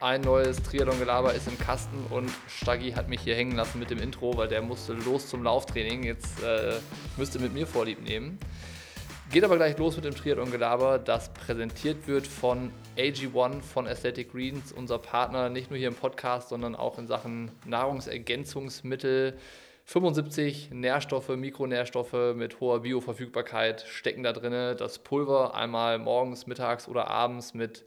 Ein neues Triathlon-Gelaber ist im Kasten und Staggi hat mich hier hängen lassen mit dem Intro, weil der musste los zum Lauftraining. Jetzt äh, müsste mit mir Vorlieb nehmen. Geht aber gleich los mit dem Triathlon-Gelaber, das präsentiert wird von AG1 von Athletic Greens, unser Partner nicht nur hier im Podcast, sondern auch in Sachen Nahrungsergänzungsmittel. 75 Nährstoffe, Mikronährstoffe mit hoher Bioverfügbarkeit stecken da drin. Das Pulver einmal morgens, mittags oder abends mit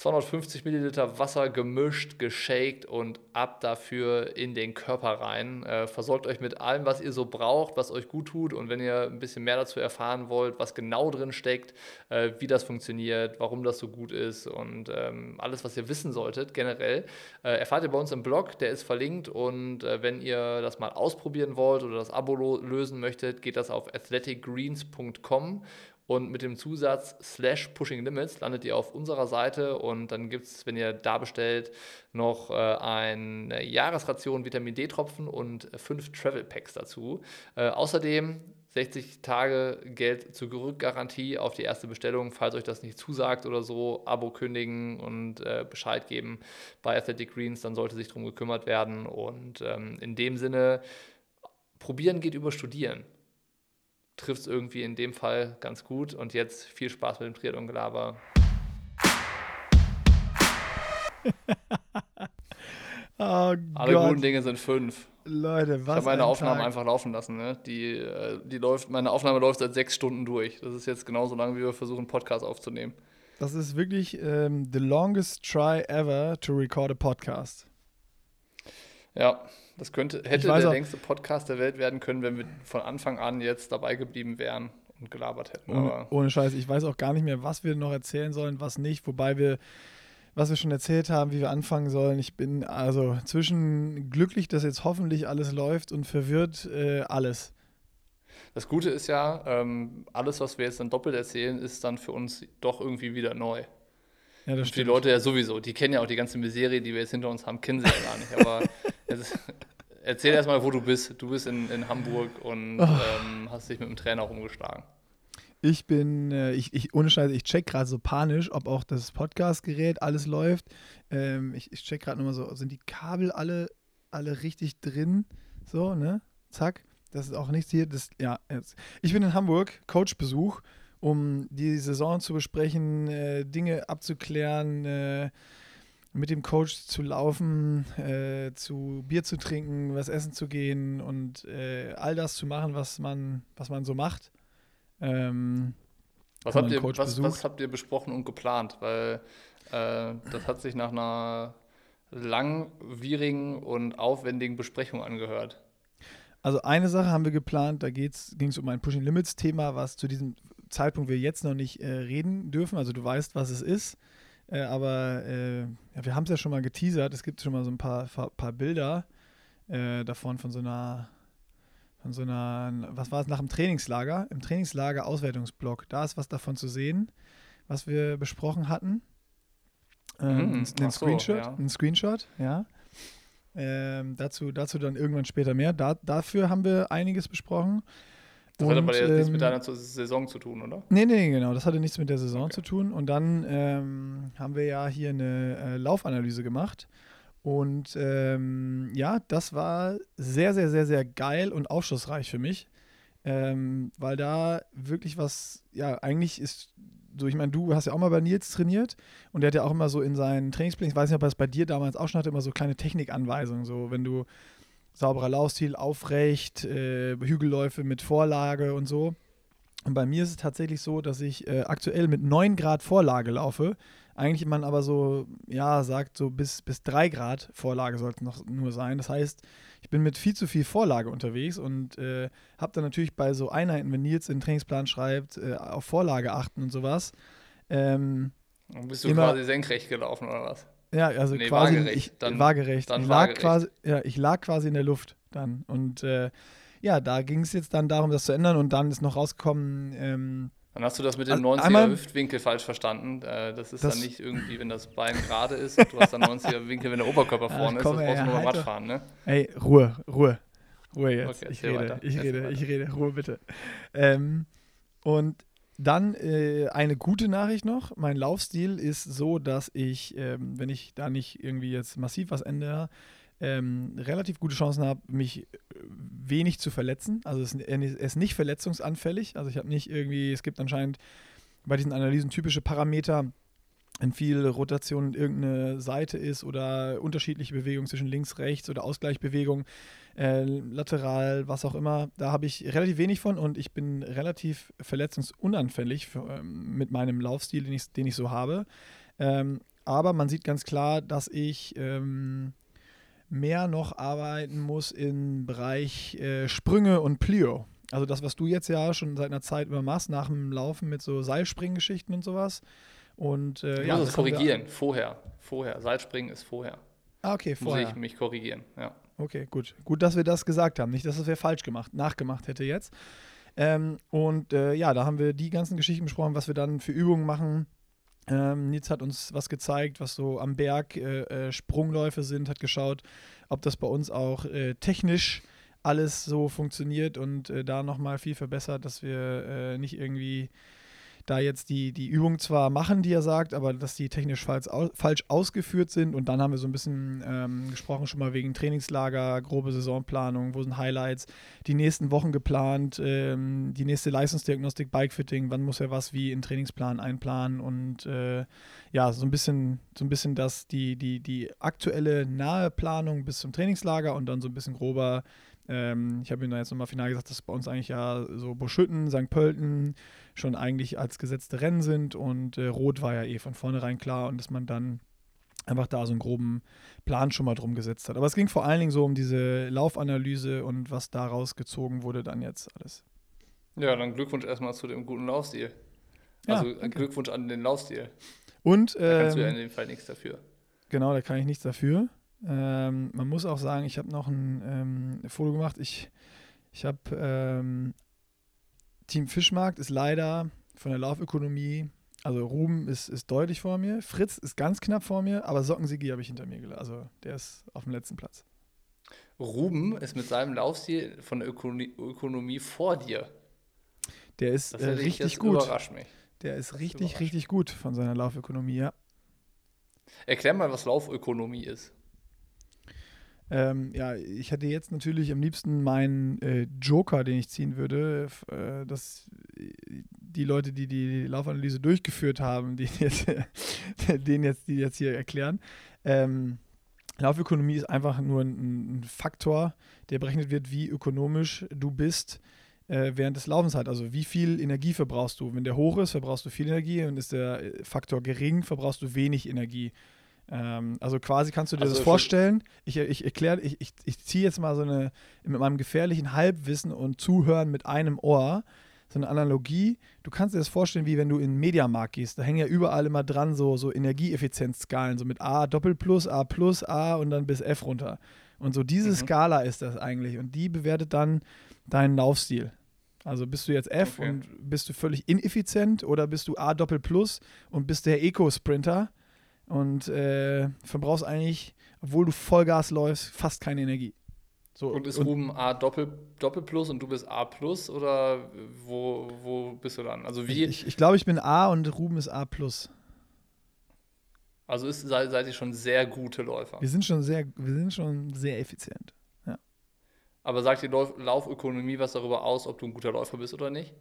250 Milliliter Wasser gemischt, geshaked und ab dafür in den Körper rein. Äh, versorgt euch mit allem, was ihr so braucht, was euch gut tut. Und wenn ihr ein bisschen mehr dazu erfahren wollt, was genau drin steckt, äh, wie das funktioniert, warum das so gut ist und ähm, alles, was ihr wissen solltet, generell, äh, erfahrt ihr bei uns im Blog, der ist verlinkt. Und äh, wenn ihr das mal ausprobieren wollt oder das Abo lösen möchtet, geht das auf athleticgreens.com und mit dem Zusatz slash Pushing Limits landet ihr auf unserer Seite und dann gibt es, wenn ihr da bestellt, noch äh, eine Jahresration Vitamin D-Tropfen und fünf Travel Packs dazu. Äh, außerdem 60 Tage Geld Zurückgarantie auf die erste Bestellung, falls euch das nicht zusagt oder so, Abo kündigen und äh, Bescheid geben bei Athletic Greens, dann sollte sich darum gekümmert werden. Und ähm, in dem Sinne, probieren geht über studieren trifft es irgendwie in dem Fall ganz gut. Und jetzt viel Spaß mit dem Triathlon-Gelaber. oh Alle Gott. guten Dinge sind fünf. Leute, was? Ich habe meine Aufnahme Tag. einfach laufen lassen. Ne? Die, äh, die läuft, meine Aufnahme läuft seit sechs Stunden durch. Das ist jetzt genauso lange, wie wir versuchen, einen Podcast aufzunehmen. Das ist wirklich ähm, the longest try ever to record a podcast. Ja, das könnte, hätte der auch, längste Podcast der Welt werden können, wenn wir von Anfang an jetzt dabei geblieben wären und gelabert hätten. Ohne, ohne Scheiß, ich weiß auch gar nicht mehr, was wir noch erzählen sollen, was nicht, wobei wir, was wir schon erzählt haben, wie wir anfangen sollen. Ich bin also zwischen glücklich, dass jetzt hoffentlich alles läuft und verwirrt äh, alles. Das Gute ist ja, ähm, alles, was wir jetzt dann doppelt erzählen, ist dann für uns doch irgendwie wieder neu. Ja, das für die Leute ja sowieso. Die kennen ja auch die ganze Miserie, die wir jetzt hinter uns haben, kennen sie ja gar nicht. Aber jetzt, erzähl erstmal, wo du bist. Du bist in, in Hamburg und oh. ähm, hast dich mit dem Trainer rumgeschlagen. Ich bin, äh, ich, ich, ohne Scheiße, ich check gerade so panisch, ob auch das Podcast-Gerät alles läuft. Ähm, ich, ich check gerade nochmal so, sind die Kabel alle, alle richtig drin? So, ne? Zack. Das ist auch nichts hier. Das, ja, jetzt. Ich bin in Hamburg, Coachbesuch, um die Saison zu besprechen, äh, Dinge abzuklären, äh, mit dem Coach zu laufen, äh, zu Bier zu trinken, was essen zu gehen und äh, all das zu machen, was man, was man so macht. Ähm, was, habt ihr, was, was, habt ihr besprochen und geplant? Weil äh, das hat sich nach einer langwierigen und aufwendigen Besprechung angehört. Also eine Sache haben wir geplant, da ging es um ein Pushing Limits Thema, was zu diesem Zeitpunkt wir jetzt noch nicht äh, reden dürfen. Also du weißt, was es ist. Äh, aber äh, ja, wir haben es ja schon mal geteasert. Es gibt schon mal so ein paar, paar Bilder äh, davon von so einer, von so einer, was war es, nach dem Trainingslager, im Trainingslager Auswertungsblock. Da ist was davon zu sehen, was wir besprochen hatten. Ähm, mm, ein, Screenshot, so, ja. ein Screenshot, ja. Ähm, dazu, dazu dann irgendwann später mehr. Da, dafür haben wir einiges besprochen. Das und, hatte aber ähm, nichts mit deiner Saison zu tun, oder? Nee, nee, genau. Das hatte nichts mit der Saison okay. zu tun. Und dann ähm, haben wir ja hier eine äh, Laufanalyse gemacht. Und ähm, ja, das war sehr, sehr, sehr, sehr geil und aufschlussreich für mich. Ähm, weil da wirklich was, ja, eigentlich ist so, ich meine, du hast ja auch mal bei Nils trainiert und der hat ja auch immer so in seinen Trainingsplänen, ich weiß nicht, ob er es bei dir damals auch schon hatte, immer so kleine Technikanweisungen. So, wenn du sauberer Laufstil, aufrecht, äh, Hügelläufe mit Vorlage und so. Und bei mir ist es tatsächlich so, dass ich äh, aktuell mit 9 Grad Vorlage laufe. Eigentlich man aber so, ja, sagt so bis, bis 3 Grad Vorlage sollte noch nur sein. Das heißt, ich bin mit viel zu viel Vorlage unterwegs und äh, habe dann natürlich bei so Einheiten, wenn Nils den Trainingsplan schreibt, äh, auf Vorlage achten und sowas. Ähm, und bist du immer, quasi senkrecht gelaufen oder was? Ja, also nee, quasi waagerecht. Ich, dann, waagerecht. Dann ich, lag waagerecht. Quasi, ja, ich lag quasi in der Luft dann. Und äh, ja, da ging es jetzt dann darum, das zu ändern. Und dann ist noch rausgekommen. Ähm, dann hast du das mit dem 90er Hüftwinkel falsch verstanden. Äh, das ist das dann nicht irgendwie, wenn das Bein gerade ist. Du hast dann 90er Winkel, wenn der Oberkörper vorne komm, ist. Das brauchst du nur beim Radfahren, ne? Ey, Ruhe, Ruhe. Ruhe jetzt. Okay, ich rede, weiter. ich rede, ich rede. Ruhe bitte. Ähm, und Dann äh, eine gute Nachricht noch. Mein Laufstil ist so, dass ich, ähm, wenn ich da nicht irgendwie jetzt massiv was ändere, ähm, relativ gute Chancen habe, mich äh, wenig zu verletzen. Also es, ist nicht verletzungsanfällig. Also ich habe nicht irgendwie, es gibt anscheinend bei diesen Analysen typische Parameter, in viel Rotation irgendeine Seite ist oder unterschiedliche Bewegungen zwischen links, rechts oder Ausgleichbewegungen, äh, lateral, was auch immer. Da habe ich relativ wenig von und ich bin relativ verletzungsunanfällig für, ähm, mit meinem Laufstil, den ich, den ich so habe. Ähm, aber man sieht ganz klar, dass ich ähm, mehr noch arbeiten muss im Bereich äh, Sprünge und Plio. Also das, was du jetzt ja schon seit einer Zeit über machst, nach dem Laufen mit so Seilspringgeschichten und sowas. Und äh, ja, musst es korrigieren, vorher. Vorher. Seilspringen ist vorher. Ah, okay, vorher. Muss ich mich korrigieren, ja. Okay, gut. Gut, dass wir das gesagt haben. Nicht, dass es wer falsch gemacht, nachgemacht hätte jetzt. Ähm, und äh, ja, da haben wir die ganzen Geschichten besprochen, was wir dann für Übungen machen. Ähm, Nils hat uns was gezeigt, was so am Berg äh, äh, Sprungläufe sind, hat geschaut, ob das bei uns auch äh, technisch alles so funktioniert und äh, da nochmal viel verbessert, dass wir nicht irgendwie da jetzt die, die Übung zwar machen, die er sagt, aber dass die technisch falsch, falsch ausgeführt sind. Und dann haben wir so ein bisschen ähm, gesprochen, schon mal wegen Trainingslager, grobe Saisonplanung, wo sind Highlights, die nächsten Wochen geplant, ähm, die nächste Leistungsdiagnostik, Bikefitting, wann muss er was wie in Trainingsplan einplanen und äh, ja, so ein bisschen, so ein bisschen das, die, die, die aktuelle nahe Planung bis zum Trainingslager und dann so ein bisschen grober ähm, ich habe ihm da jetzt nochmal final gesagt, dass bei uns eigentlich ja so Buschütten, St. Pölten schon eigentlich als gesetzte Rennen sind und äh, Rot war ja eh von vornherein klar und dass man dann einfach da so einen groben Plan schon mal drum gesetzt hat. Aber es ging vor allen Dingen so um diese Laufanalyse und was daraus gezogen wurde dann jetzt alles. Ja, dann Glückwunsch erstmal zu dem guten Laufstil. Also ja, Glückwunsch an den Laufstil. Und ähm, da kannst du ja ähm, in dem Fall nichts dafür. Genau, da kann ich nichts dafür. Ähm, man muss auch sagen, ich habe noch ein ähm, Foto gemacht. Ich, ich habe ähm, Team Fischmarkt ist leider von der Laufökonomie, also Ruben ist, ist deutlich vor mir, Fritz ist ganz knapp vor mir, aber Sockensigi habe ich hinter mir gelassen. Also der ist auf dem letzten Platz. Ruben ist mit seinem Laufstil von der Ökonomie, Ökonomie vor dir. Der ist äh, richtig gut. Überrascht mich. Der ist richtig, richtig gut von seiner Laufökonomie, ja. Erklär mal, was Laufökonomie ist. Ähm, ja, ich hätte jetzt natürlich am liebsten meinen äh, Joker, den ich ziehen würde, äh, dass die Leute, die die Laufanalyse durchgeführt haben, die jetzt, den jetzt, die jetzt hier erklären. Ähm, Laufökonomie ist einfach nur ein, ein, Faktor, der berechnet wird, wie ökonomisch du bist äh, während des Laufens halt. Also wie viel Energie verbrauchst du? Wenn der hoch ist, verbrauchst du viel Energie und ist der äh, Faktor gering, verbrauchst du wenig Energie. Ähm, also quasi kannst du dir also das vorstellen. Ich, ich erkläre, ich, ich, ich ziehe jetzt mal so eine, mit meinem gefährlichen Halbwissen und Zuhören mit einem Ohr, so eine Analogie. Du kannst dir das vorstellen, wie wenn du in den Mediamarkt gehst. Da hängen ja überall immer dran so, so Energieeffizienzskalen, so mit A Doppel plus, A plus, A und dann bis F runter. Und so diese mhm. Skala ist das eigentlich. Und die bewertet dann deinen Laufstil. Also bist du jetzt F okay. und bist du völlig ineffizient oder bist du A Doppel plus und bist der Eco-Sprinter und äh, verbrauchst eigentlich, obwohl du Vollgas läufst, fast keine Energie. So, und ist und, Ruben A Doppel, Doppel Plus und du bist A Plus oder wo, wo bist du dann? Also wie? Ich, ich glaube, ich bin A und Ruben ist A Plus. Also ist, seid, seid ihr schon sehr gute Läufer. Wir sind schon sehr, wir sind schon sehr effizient. Ja. Aber sagt die Lauf Laufökonomie was darüber aus, ob du ein guter Läufer bist oder nicht?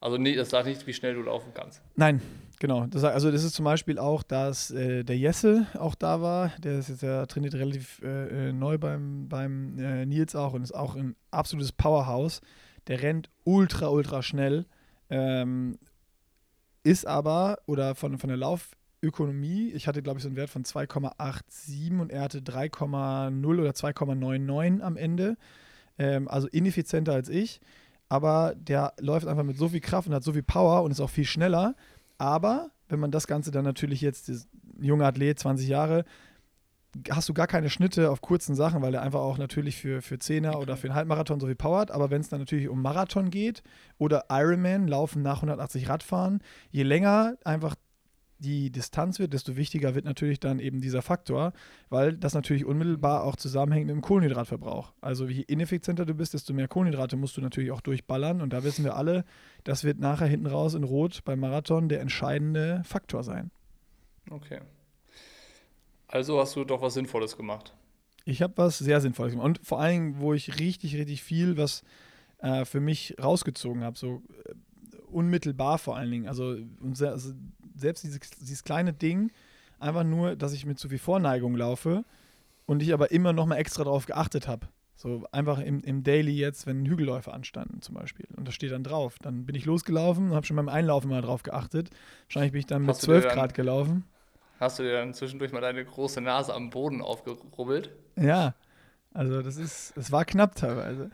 Also nee, das sagt nicht, wie schnell du laufen kannst. Nein, genau. Das, also das ist zum Beispiel auch, dass äh, der Jesse auch da war. Der ist jetzt ja trainiert relativ äh, äh, neu beim, beim äh, Nils auch und ist auch ein absolutes Powerhouse. Der rennt ultra, ultra schnell. Ähm, ist aber, oder von, von der Laufökonomie, ich hatte glaube ich so einen Wert von 2,87 und er hatte 3,0 oder 2,99 am Ende. Ähm, also ineffizienter als ich aber der läuft einfach mit so viel Kraft und hat so viel Power und ist auch viel schneller. Aber wenn man das Ganze dann natürlich jetzt, junger Athlet, 20 Jahre, hast du gar keine Schnitte auf kurzen Sachen, weil er einfach auch natürlich für, für Zehner oder für einen Halbmarathon so viel Power hat. Aber wenn es dann natürlich um Marathon geht oder Ironman, Laufen nach 180 Radfahren, je länger einfach die Distanz wird, desto wichtiger wird natürlich dann eben dieser Faktor, weil das natürlich unmittelbar auch zusammenhängt mit dem Kohlenhydratverbrauch. Also je ineffizienter du bist, desto mehr Kohlenhydrate musst du natürlich auch durchballern. Und da wissen wir alle, das wird nachher hinten raus in Rot beim Marathon der entscheidende Faktor sein. Okay. Also hast du doch was Sinnvolles gemacht. Ich habe was sehr Sinnvolles gemacht. Und vor allen Dingen, wo ich richtig, richtig viel was äh, für mich rausgezogen habe, so äh, unmittelbar vor allen Dingen. Also, also selbst dieses, dieses, kleine Ding, einfach nur, dass ich mit zu viel Vorneigung laufe und ich aber immer noch mal extra darauf geachtet habe. So einfach im, im Daily jetzt, wenn Hügelläufe anstanden zum Beispiel. Und das steht dann drauf. Dann bin ich losgelaufen und habe schon beim Einlaufen mal drauf geachtet. Wahrscheinlich bin ich dann mit 12 Grad gelaufen. Hast du dir dann zwischendurch mal deine große Nase am Boden aufgerubbelt? Ja, also das ist, es war knapp teilweise.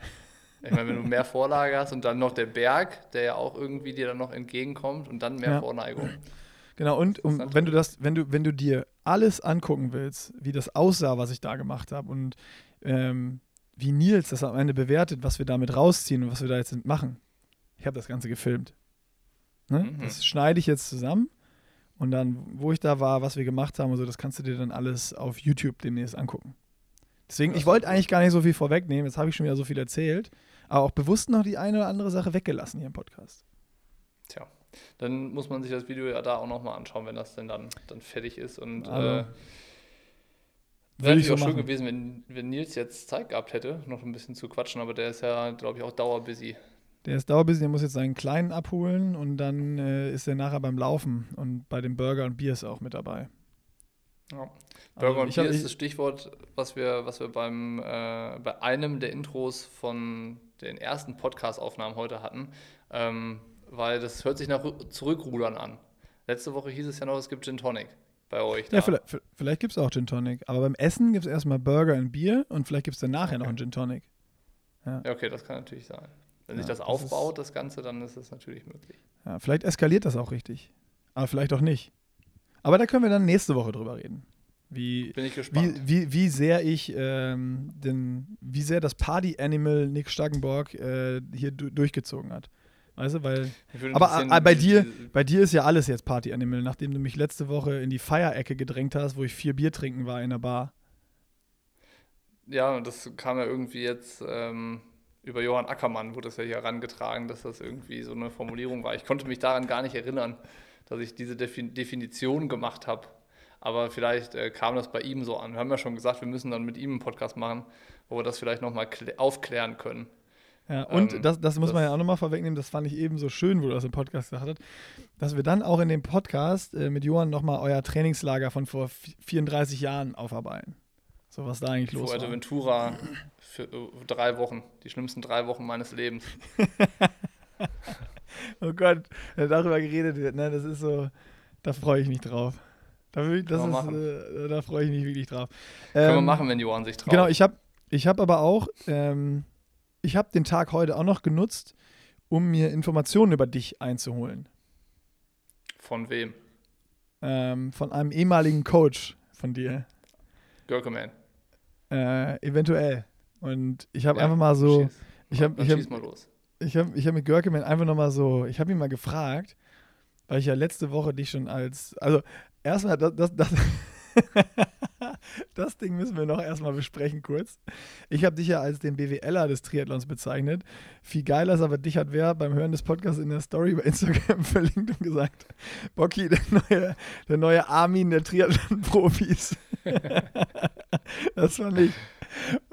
Ich meine, wenn du mehr Vorlage hast und dann noch der Berg, der ja auch irgendwie dir dann noch entgegenkommt und dann mehr ja. Vorneigung. Genau, und um, wenn du das, wenn du, wenn du dir alles angucken willst, wie das aussah, was ich da gemacht habe und ähm, wie Nils das am Ende bewertet, was wir damit rausziehen und was wir da jetzt machen. Ich habe das Ganze gefilmt. Ne? Mhm. Das schneide ich jetzt zusammen und dann, wo ich da war, was wir gemacht haben und so, das kannst du dir dann alles auf YouTube demnächst angucken. Deswegen, ich wollte eigentlich gar nicht so viel vorwegnehmen, jetzt habe ich schon wieder so viel erzählt, aber auch bewusst noch die eine oder andere Sache weggelassen hier im Podcast. Tja, dann muss man sich das Video ja da auch nochmal anschauen, wenn das denn dann, dann fertig ist und also, äh, Wäre natürlich so auch schön gewesen, wenn, wenn Nils jetzt Zeit gehabt hätte, noch ein bisschen zu quatschen, aber der ist ja, glaube ich, auch dauerbusy. Der ist dauerbusy, der muss jetzt seinen Kleinen abholen und dann äh, ist er nachher beim Laufen und bei dem Burger und Bier ist er auch mit dabei. Ja. Burger also, und Bier hab, ist das Stichwort, was wir, was wir beim, äh, bei einem der Intros von den ersten Podcast-Aufnahmen heute hatten, ähm, weil das hört sich nach Zurückrudern an. Letzte Woche hieß es ja noch, es gibt Gin Tonic bei euch. Da. Ja, vielleicht, vielleicht gibt es auch Gin Tonic. Aber beim Essen gibt es erstmal Burger und Bier und vielleicht gibt es dann nachher okay. noch einen Gin Tonic. Ja. ja. okay, das kann natürlich sein. Wenn ja, sich das, das aufbaut, das Ganze, dann ist das natürlich möglich. Ja, vielleicht eskaliert das auch richtig. Aber vielleicht auch nicht. Aber da können wir dann nächste Woche drüber reden. Wie, Bin ich gespannt. Wie, wie, wie sehr ich ähm, den, wie sehr das Party-Animal Nick Staggenborg äh, hier durchgezogen hat. Weißt du, weil. Aber äh, bei dir, bei dir ist ja alles jetzt Party Animal, nachdem du mich letzte Woche in die Feierecke gedrängt hast, wo ich vier Bier trinken war in der Bar. Ja, und das kam ja irgendwie jetzt ähm, über Johann Ackermann, wurde das ja hier herangetragen, dass das irgendwie so eine Formulierung war. Ich konnte mich daran gar nicht erinnern, dass ich diese Defin Definition gemacht habe. Aber vielleicht äh, kam das bei ihm so an. Wir haben ja schon gesagt, wir müssen dann mit ihm einen Podcast machen, wo wir das vielleicht nochmal aufklären können. Ja, und ähm, das, das muss das man ja auch nochmal vorwegnehmen, das fand ich eben so schön, wo du das im Podcast gesagt hast, dass wir dann auch in dem Podcast äh, mit Johann nochmal euer Trainingslager von vor 34 Jahren aufarbeiten. So was da eigentlich los war. Ventura für uh, drei Wochen, die schlimmsten drei Wochen meines Lebens. oh Gott, wenn darüber geredet wird, ne, das ist so, da freue ich mich drauf. Da, das ist, äh, da freue ich mich wirklich drauf. Können ähm, wir machen, wenn Johann sich traut. Genau, ich habe ich hab aber auch ähm, ich habe den Tag heute auch noch genutzt, um mir Informationen über dich einzuholen. Von wem? Ähm, von einem ehemaligen Coach von dir. Görkeman. Äh, eventuell. Und ich habe ja, einfach mal so. Schieß. Ich habe ich hab, ich hab, ich hab mit Görkeman einfach nochmal so. Ich habe ihn mal gefragt, weil ich ja letzte Woche dich schon als. Also, erstmal, das, das, das das Ding müssen wir noch erstmal besprechen kurz. Ich habe dich ja als den BWLer des Triathlons bezeichnet. Viel geiler ist aber, dich hat wer beim Hören des Podcasts in der Story bei Instagram verlinkt und gesagt, Bocky, der neue, der neue Armin der Triathlon-Profis. das fand ich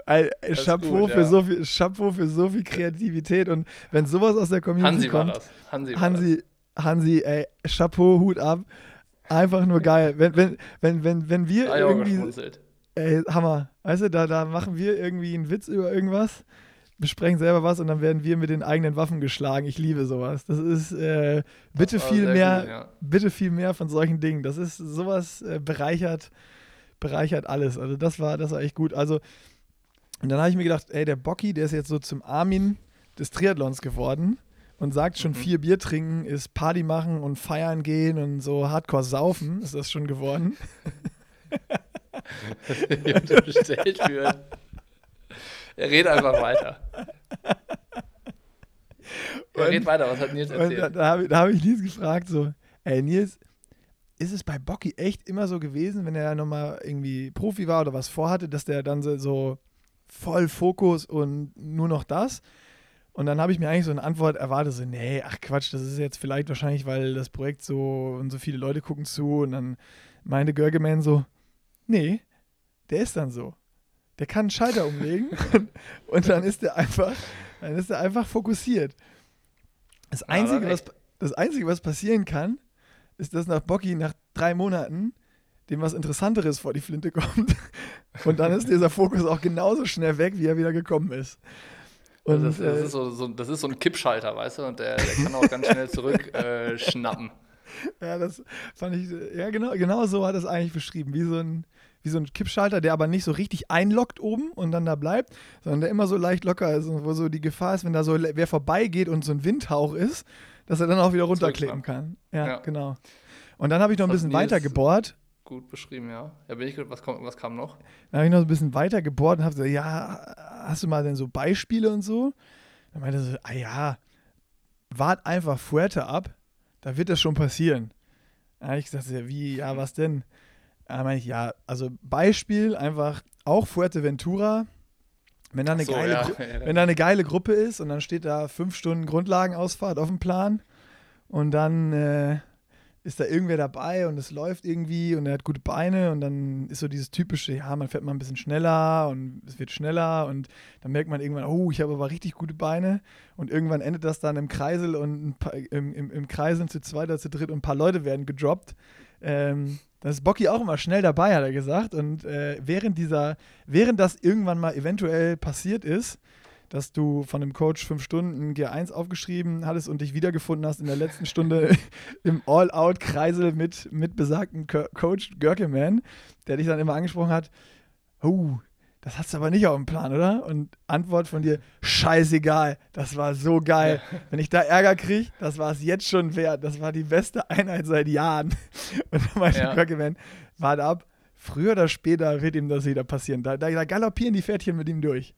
ein Chapeau, gut, für ja. so viel, Chapeau für so viel Kreativität und wenn sowas aus der Community Hansi kommt. War das. Hansi, war Hansi, das. Hansi, ey, Chapeau, Hut ab. Einfach nur geil. Wenn, wenn, wenn, wenn, wenn wir ah, irgendwie. Ey, Hammer. Weißt du, da, da machen wir irgendwie einen Witz über irgendwas, besprechen selber was und dann werden wir mit den eigenen Waffen geschlagen. Ich liebe sowas. Das ist äh, bitte das viel mehr, gut, ja. bitte viel mehr von solchen Dingen. Das ist sowas äh, bereichert, bereichert alles. Also das war, das war echt gut. Also, und dann habe ich mir gedacht, ey, der Bocky, der ist jetzt so zum Armin des Triathlons geworden und sagt schon, mhm. vier Bier trinken ist Party machen und feiern gehen und so hardcore saufen, ist das schon geworden. bestellt für. Er redet einfach weiter. Er redet weiter, was hat Nils erzählt? da, da habe ich, hab ich Nils gefragt, so, ey Nils, ist es bei Bocky echt immer so gewesen, wenn er nochmal irgendwie Profi war oder was vorhatte, dass der dann so voll Fokus und nur noch das. Und dann habe ich mir eigentlich so eine Antwort erwartet, so, nee, ach Quatsch, das ist jetzt vielleicht wahrscheinlich, weil das Projekt so und so viele Leute gucken zu. Und dann meinte Görgeman so, nee, der ist dann so. Der kann einen Schalter umlegen und, und, dann ist der einfach, dann ist er einfach fokussiert. Das Einzige, was, das Einzige, was passieren kann, ist, dass nach Bocky nach drei Monaten dem was Interessanteres vor die Flinte kommt. Und dann ist dieser Fokus auch genauso schnell weg, wie er wieder gekommen ist. Und, das, das, äh, ist so, so, das ist so ein Kippschalter, weißt du, und der, der kann auch ganz schnell zurückschnappen. äh, ja, das fand ich, ja, genau, genau so hat es eigentlich beschrieben, wie so ein, wie so ein Kippschalter, der aber nicht so richtig einlockt oben und dann da bleibt, sondern der immer so leicht locker ist und wo so die Gefahr ist, wenn da so wer vorbeigeht und so ein Windhauch ist, dass er dann auch wieder runterklicken kann. Ja, ja. genau. Und dann habe ich noch ein bisschen weiter gebohrt gut beschrieben, ja. Ja, bin ich was, kommt, was kam noch? Dann habe ich noch ein bisschen weiter gebohrt und habe gesagt, ja, hast du mal denn so Beispiele und so? Dann meinte er so, ah ja, wart einfach Fuerte ab, da wird das schon passieren. Dann habe ich gesagt, ja, wie, ja, was denn? Dann meine ich, ja, also Beispiel einfach auch Fuerteventura, wenn da, eine so, geile, ja. wenn da eine geile Gruppe ist und dann steht da fünf Stunden Grundlagenausfahrt auf dem Plan und dann äh, ist da irgendwer dabei und es läuft irgendwie und er hat gute Beine und dann ist so dieses typische, ja, man fährt mal ein bisschen schneller und es wird schneller und dann merkt man irgendwann, oh, ich habe aber richtig gute Beine und irgendwann endet das dann im Kreisel und paar, im, im, im Kreisel zu zweit oder zu dritt und ein paar Leute werden gedroppt. Ähm, dann ist Bocky auch immer schnell dabei, hat er gesagt. Und äh, während dieser, während das irgendwann mal eventuell passiert ist, dass du von dem Coach fünf Stunden G1 aufgeschrieben hattest und dich wiedergefunden hast in der letzten Stunde im All-Out-Kreisel mit, mit besagten Co Coach Görkeman, der dich dann immer angesprochen hat, oh, das hast du aber nicht auf dem Plan, oder? Und Antwort von dir, scheißegal, das war so geil. Wenn ich da Ärger kriege, das war es jetzt schon wert. Das war die beste Einheit seit Jahren. Und dann meinte ja. Görkeman, warte ab, früher oder später wird ihm das wieder passieren. Da, da, da galoppieren die Pferdchen mit ihm durch.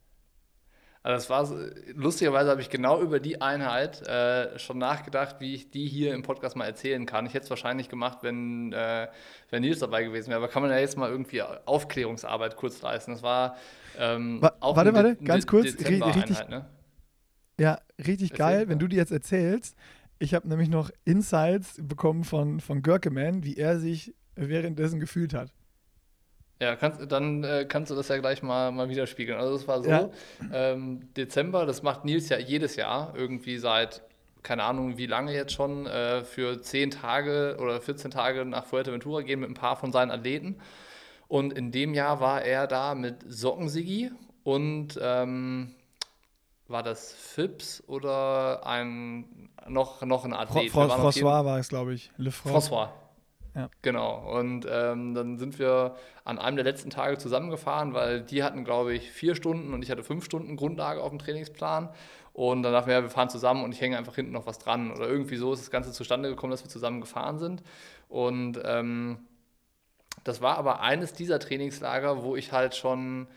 Also das war lustigerweise habe ich genau über die Einheit äh, schon nachgedacht, wie ich die hier im Podcast mal erzählen kann. Ich hätte es wahrscheinlich gemacht, wenn, äh, wenn Nils dabei gewesen wäre, aber kann man ja jetzt mal irgendwie Aufklärungsarbeit kurz leisten. Das war ähm, Wa auch Warte, warte, ganz kurz, richtig, ne? Ja, richtig Erzähl, geil, wenn du die jetzt erzählst. Ich habe nämlich noch Insights bekommen von, von Görkeman, wie er sich währenddessen gefühlt hat. Ja, kannst, dann äh, kannst du das ja gleich mal, mal widerspiegeln. Also es war so, ja. ähm, Dezember, das macht Nils ja jedes Jahr, irgendwie seit, keine Ahnung wie lange jetzt schon, äh, für 10 Tage oder 14 Tage nach Fuerteventura gehen mit ein paar von seinen Athleten. Und in dem Jahr war er da mit Sockensigi und ähm, war das Phipps oder ein noch, noch ein Athlet? Fro François war es, glaube ich. Le François. Ja. Genau. Und ähm, dann sind wir an einem der letzten Tage zusammengefahren, weil die hatten, glaube ich, vier Stunden und ich hatte fünf Stunden Grundlage auf dem Trainingsplan. Und dann dachten wir, ja, wir fahren zusammen und ich hänge einfach hinten noch was dran. Oder irgendwie so ist das Ganze zustande gekommen, dass wir zusammen gefahren sind. Und ähm, das war aber eines dieser Trainingslager, wo ich halt schon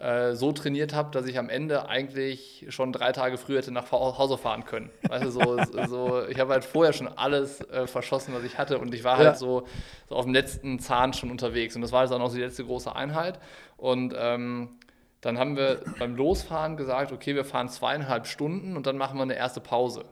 äh, so trainiert habe, dass ich am Ende eigentlich schon drei Tage früher hätte nach Hause fahren können. Weißt du, so, so ich habe halt vorher schon alles äh, verschossen, was ich hatte und ich war ja. halt so, so, auf dem letzten Zahn schon unterwegs und das war jetzt auch noch die letzte große Einheit und ähm, dann haben wir beim Losfahren gesagt, okay, wir fahren zweieinhalb Stunden und dann machen wir eine erste Pause.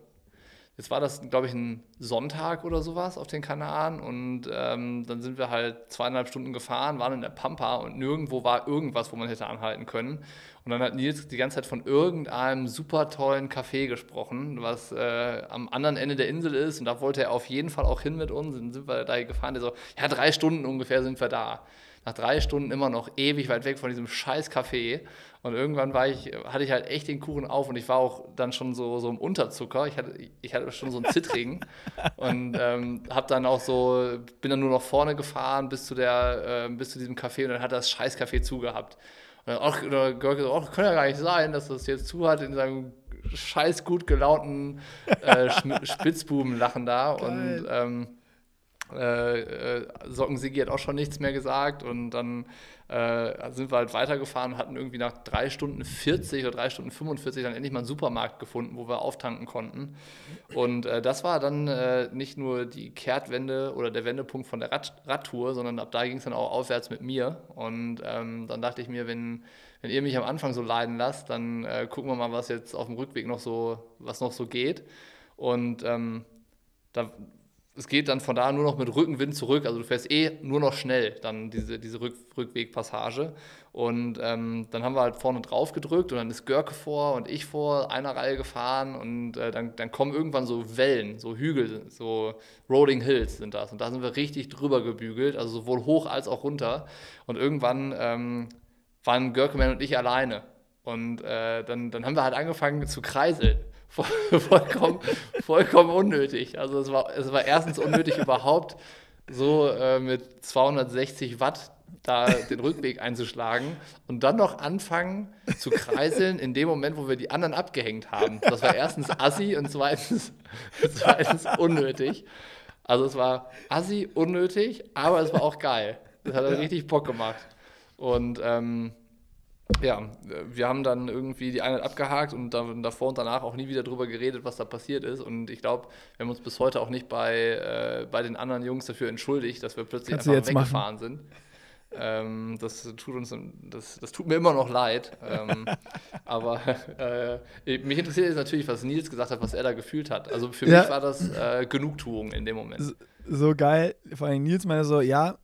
Jetzt war das, glaube ich, ein Sonntag oder sowas auf den Kanaren und ähm, dann sind wir halt zweieinhalb Stunden gefahren, waren in der Pampa und nirgendwo war irgendwas, wo man hätte anhalten können. Und dann hat Nils die ganze Zeit von irgendeinem super tollen Café gesprochen, was äh, am anderen Ende der Insel ist und da wollte er auf jeden Fall auch hin mit uns. Dann sind wir da gefahren, der so, ja, drei Stunden ungefähr sind wir da nach drei Stunden immer noch ewig weit weg von diesem scheiß Café. Und irgendwann war ich, hatte ich halt echt den Kuchen auf und ich war auch dann schon so, so im Unterzucker. Ich hatte, ich hatte schon so einen Zittrigen und ähm, habe dann auch so, bin dann nur noch vorne gefahren bis zu, der, äh, bis zu diesem Café und dann hat das scheiß Café zugehabt. Und dann auch, oder Görke so, oh, kann ja gar nicht sein, dass das jetzt zu hat in seinem scheiß gut gelaunten äh, Spitzbubenlachen da. Geil. Und ähm, Äh, äh, Sockensigi hat auch schon nichts mehr gesagt und dann äh, sind wir halt weitergefahren und hatten irgendwie nach drei Stunden 40 oder drei Stunden 45 dann endlich mal einen Supermarkt gefunden, wo wir auftanken konnten. Und äh, das war dann äh, nicht nur die Kehrtwende oder der Wendepunkt von der Rad Radtour, sondern ab da ging es dann auch aufwärts mit mir. Und ähm, dann dachte ich mir, wenn, wenn ihr mich am Anfang so leiden lasst, dann äh, gucken wir mal, was jetzt auf dem Rückweg noch so, was noch so geht. Und ähm, da es geht dann von da nur noch mit Rückenwind zurück. Also du fährst eh nur noch schnell, dann diese, diese Rück, Rückwegpassage. Und ähm, dann haben wir halt vorne drauf gedrückt und dann ist Görke vor und ich vor einer Reihe gefahren und äh, dann, dann kommen irgendwann so Wellen, so Hügel, so Rolling Hills sind das. Und da sind wir richtig drüber gebügelt, also sowohl hoch als auch runter. Und irgendwann ähm, waren Görkemann und ich alleine. Und äh, dann, dann haben wir halt angefangen zu kreiseln. vollkommen, vollkommen unnötig. Also es war, es war erstens unnötig überhaupt so äh, mit 260 Watt da den Rückweg einzuschlagen und dann noch anfangen zu kreiseln in dem Moment, wo wir die anderen abgehängt haben. Das war erstens assi und zweitens, zweitens unnötig. Also es war assi, unnötig, aber es war auch geil. Das hat richtig Bock gemacht. Und ähm, ja, wir haben dann irgendwie die Einheit abgehakt und dann davor und danach auch nie wieder drüber geredet, was da passiert ist. Und ich glaube, wir haben uns bis heute auch nicht bei, äh, bei den anderen Jungs dafür entschuldigt, dass wir plötzlich Kannst einfach weggefahren machen. sind. Ähm, das tut uns, das, das tut mir immer noch leid. ähm, aber äh, mich interessiert jetzt natürlich, was Nils gesagt hat, was er da gefühlt hat. Also für ja. mich war das äh, Genugtuung in dem Moment. So, so geil. Vor allem Nils meinte so, ja,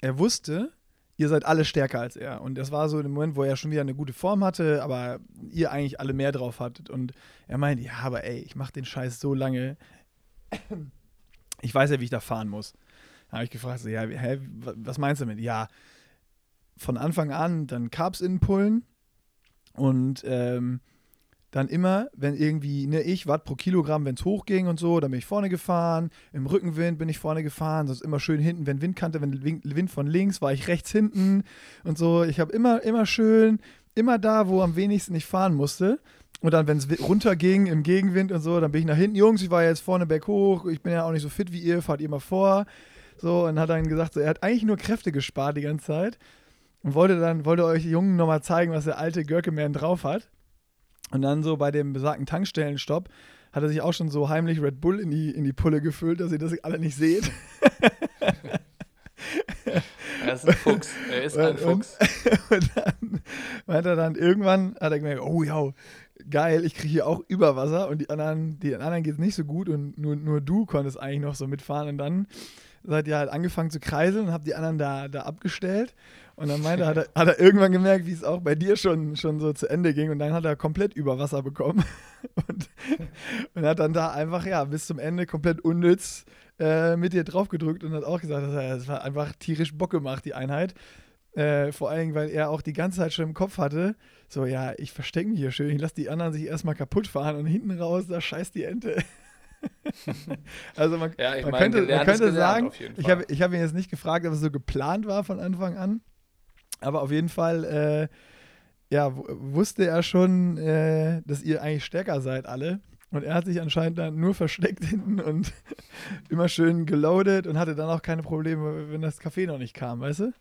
er wusste, ihr seid alle stärker als er. Und das war so der Moment, wo er schon wieder eine gute Form hatte, aber ihr eigentlich alle mehr drauf hattet. Und er meinte, ja, aber ey, ich mache den Scheiß so lange. Ich weiß ja, wie ich da fahren muss. Da habe ich gefragt, so, ja, hä, was meinst du damit? Ja, von Anfang an dann Carbs in Pullen und ähm, dann immer, wenn irgendwie, ne, ich Watt pro Kilogramm, wenn es hochging und so, dann bin ich vorne gefahren. Im Rückenwind bin ich vorne gefahren, sonst immer schön hinten, wenn Windkante, wenn Wind von links, war ich rechts hinten und so. Ich habe immer, immer schön, immer da, wo am wenigsten ich fahren musste. Und dann, wenn es runterging im Gegenwind und so, dann bin ich nach hinten. Jungs, ich war jetzt vorne berghoch, ich bin ja auch nicht so fit wie ihr, fahrt ihr mal vor. So, und hat dann gesagt, so, er hat eigentlich nur Kräfte gespart die ganze Zeit. Und wollte dann, wollte euch Jungen nochmal zeigen, was der alte Görkeman drauf hat. Und dann so bei dem besagten Tankstellenstopp hat er sich auch schon so heimlich Red Bull in die, in die Pulle gefüllt, dass ihr das alle nicht seht. er ist ein Fuchs. Er ist ein Fuchs. Und, dann hat er dann irgendwann hat er gemerkt, oh ja, geil, ich kriege hier auch Überwasser und die anderen, die anderen geht es nicht so gut und nur, nur du konntest eigentlich noch so mitfahren. Und dann seid ihr halt angefangen zu kreiseln und habt die anderen da, da abgestellt. Und dann meinte, hat er, hat er irgendwann gemerkt, wie es auch bei dir schon, schon so zu Ende ging. Und dann hat er komplett Überwasser bekommen. Und, und hat dann da einfach, ja, bis zum Ende komplett unnütz äh, mit dir draufgedrückt und hat auch gesagt, das war einfach tierisch Bock gemacht, die Einheit. Äh, vor allem, weil er auch die ganze Zeit schon im Kopf hatte, so, ja, ich verstecke mich hier schön, ich lasse die anderen sich erstmal kaputt fahren und hinten raus, da scheißt die Ente. also man, ja, man mein, könnte, man könnte sagen, ich habe ich hab ihn jetzt nicht gefragt, ob es so geplant war von Anfang an. Aber auf jeden Fall, äh, ja, wusste er schon, äh, dass ihr eigentlich stärker seid, alle. Und er hat sich anscheinend dann nur versteckt hinten und immer schön geloadet und hatte dann auch keine Probleme, wenn das Kaffee noch nicht kam, weißt du?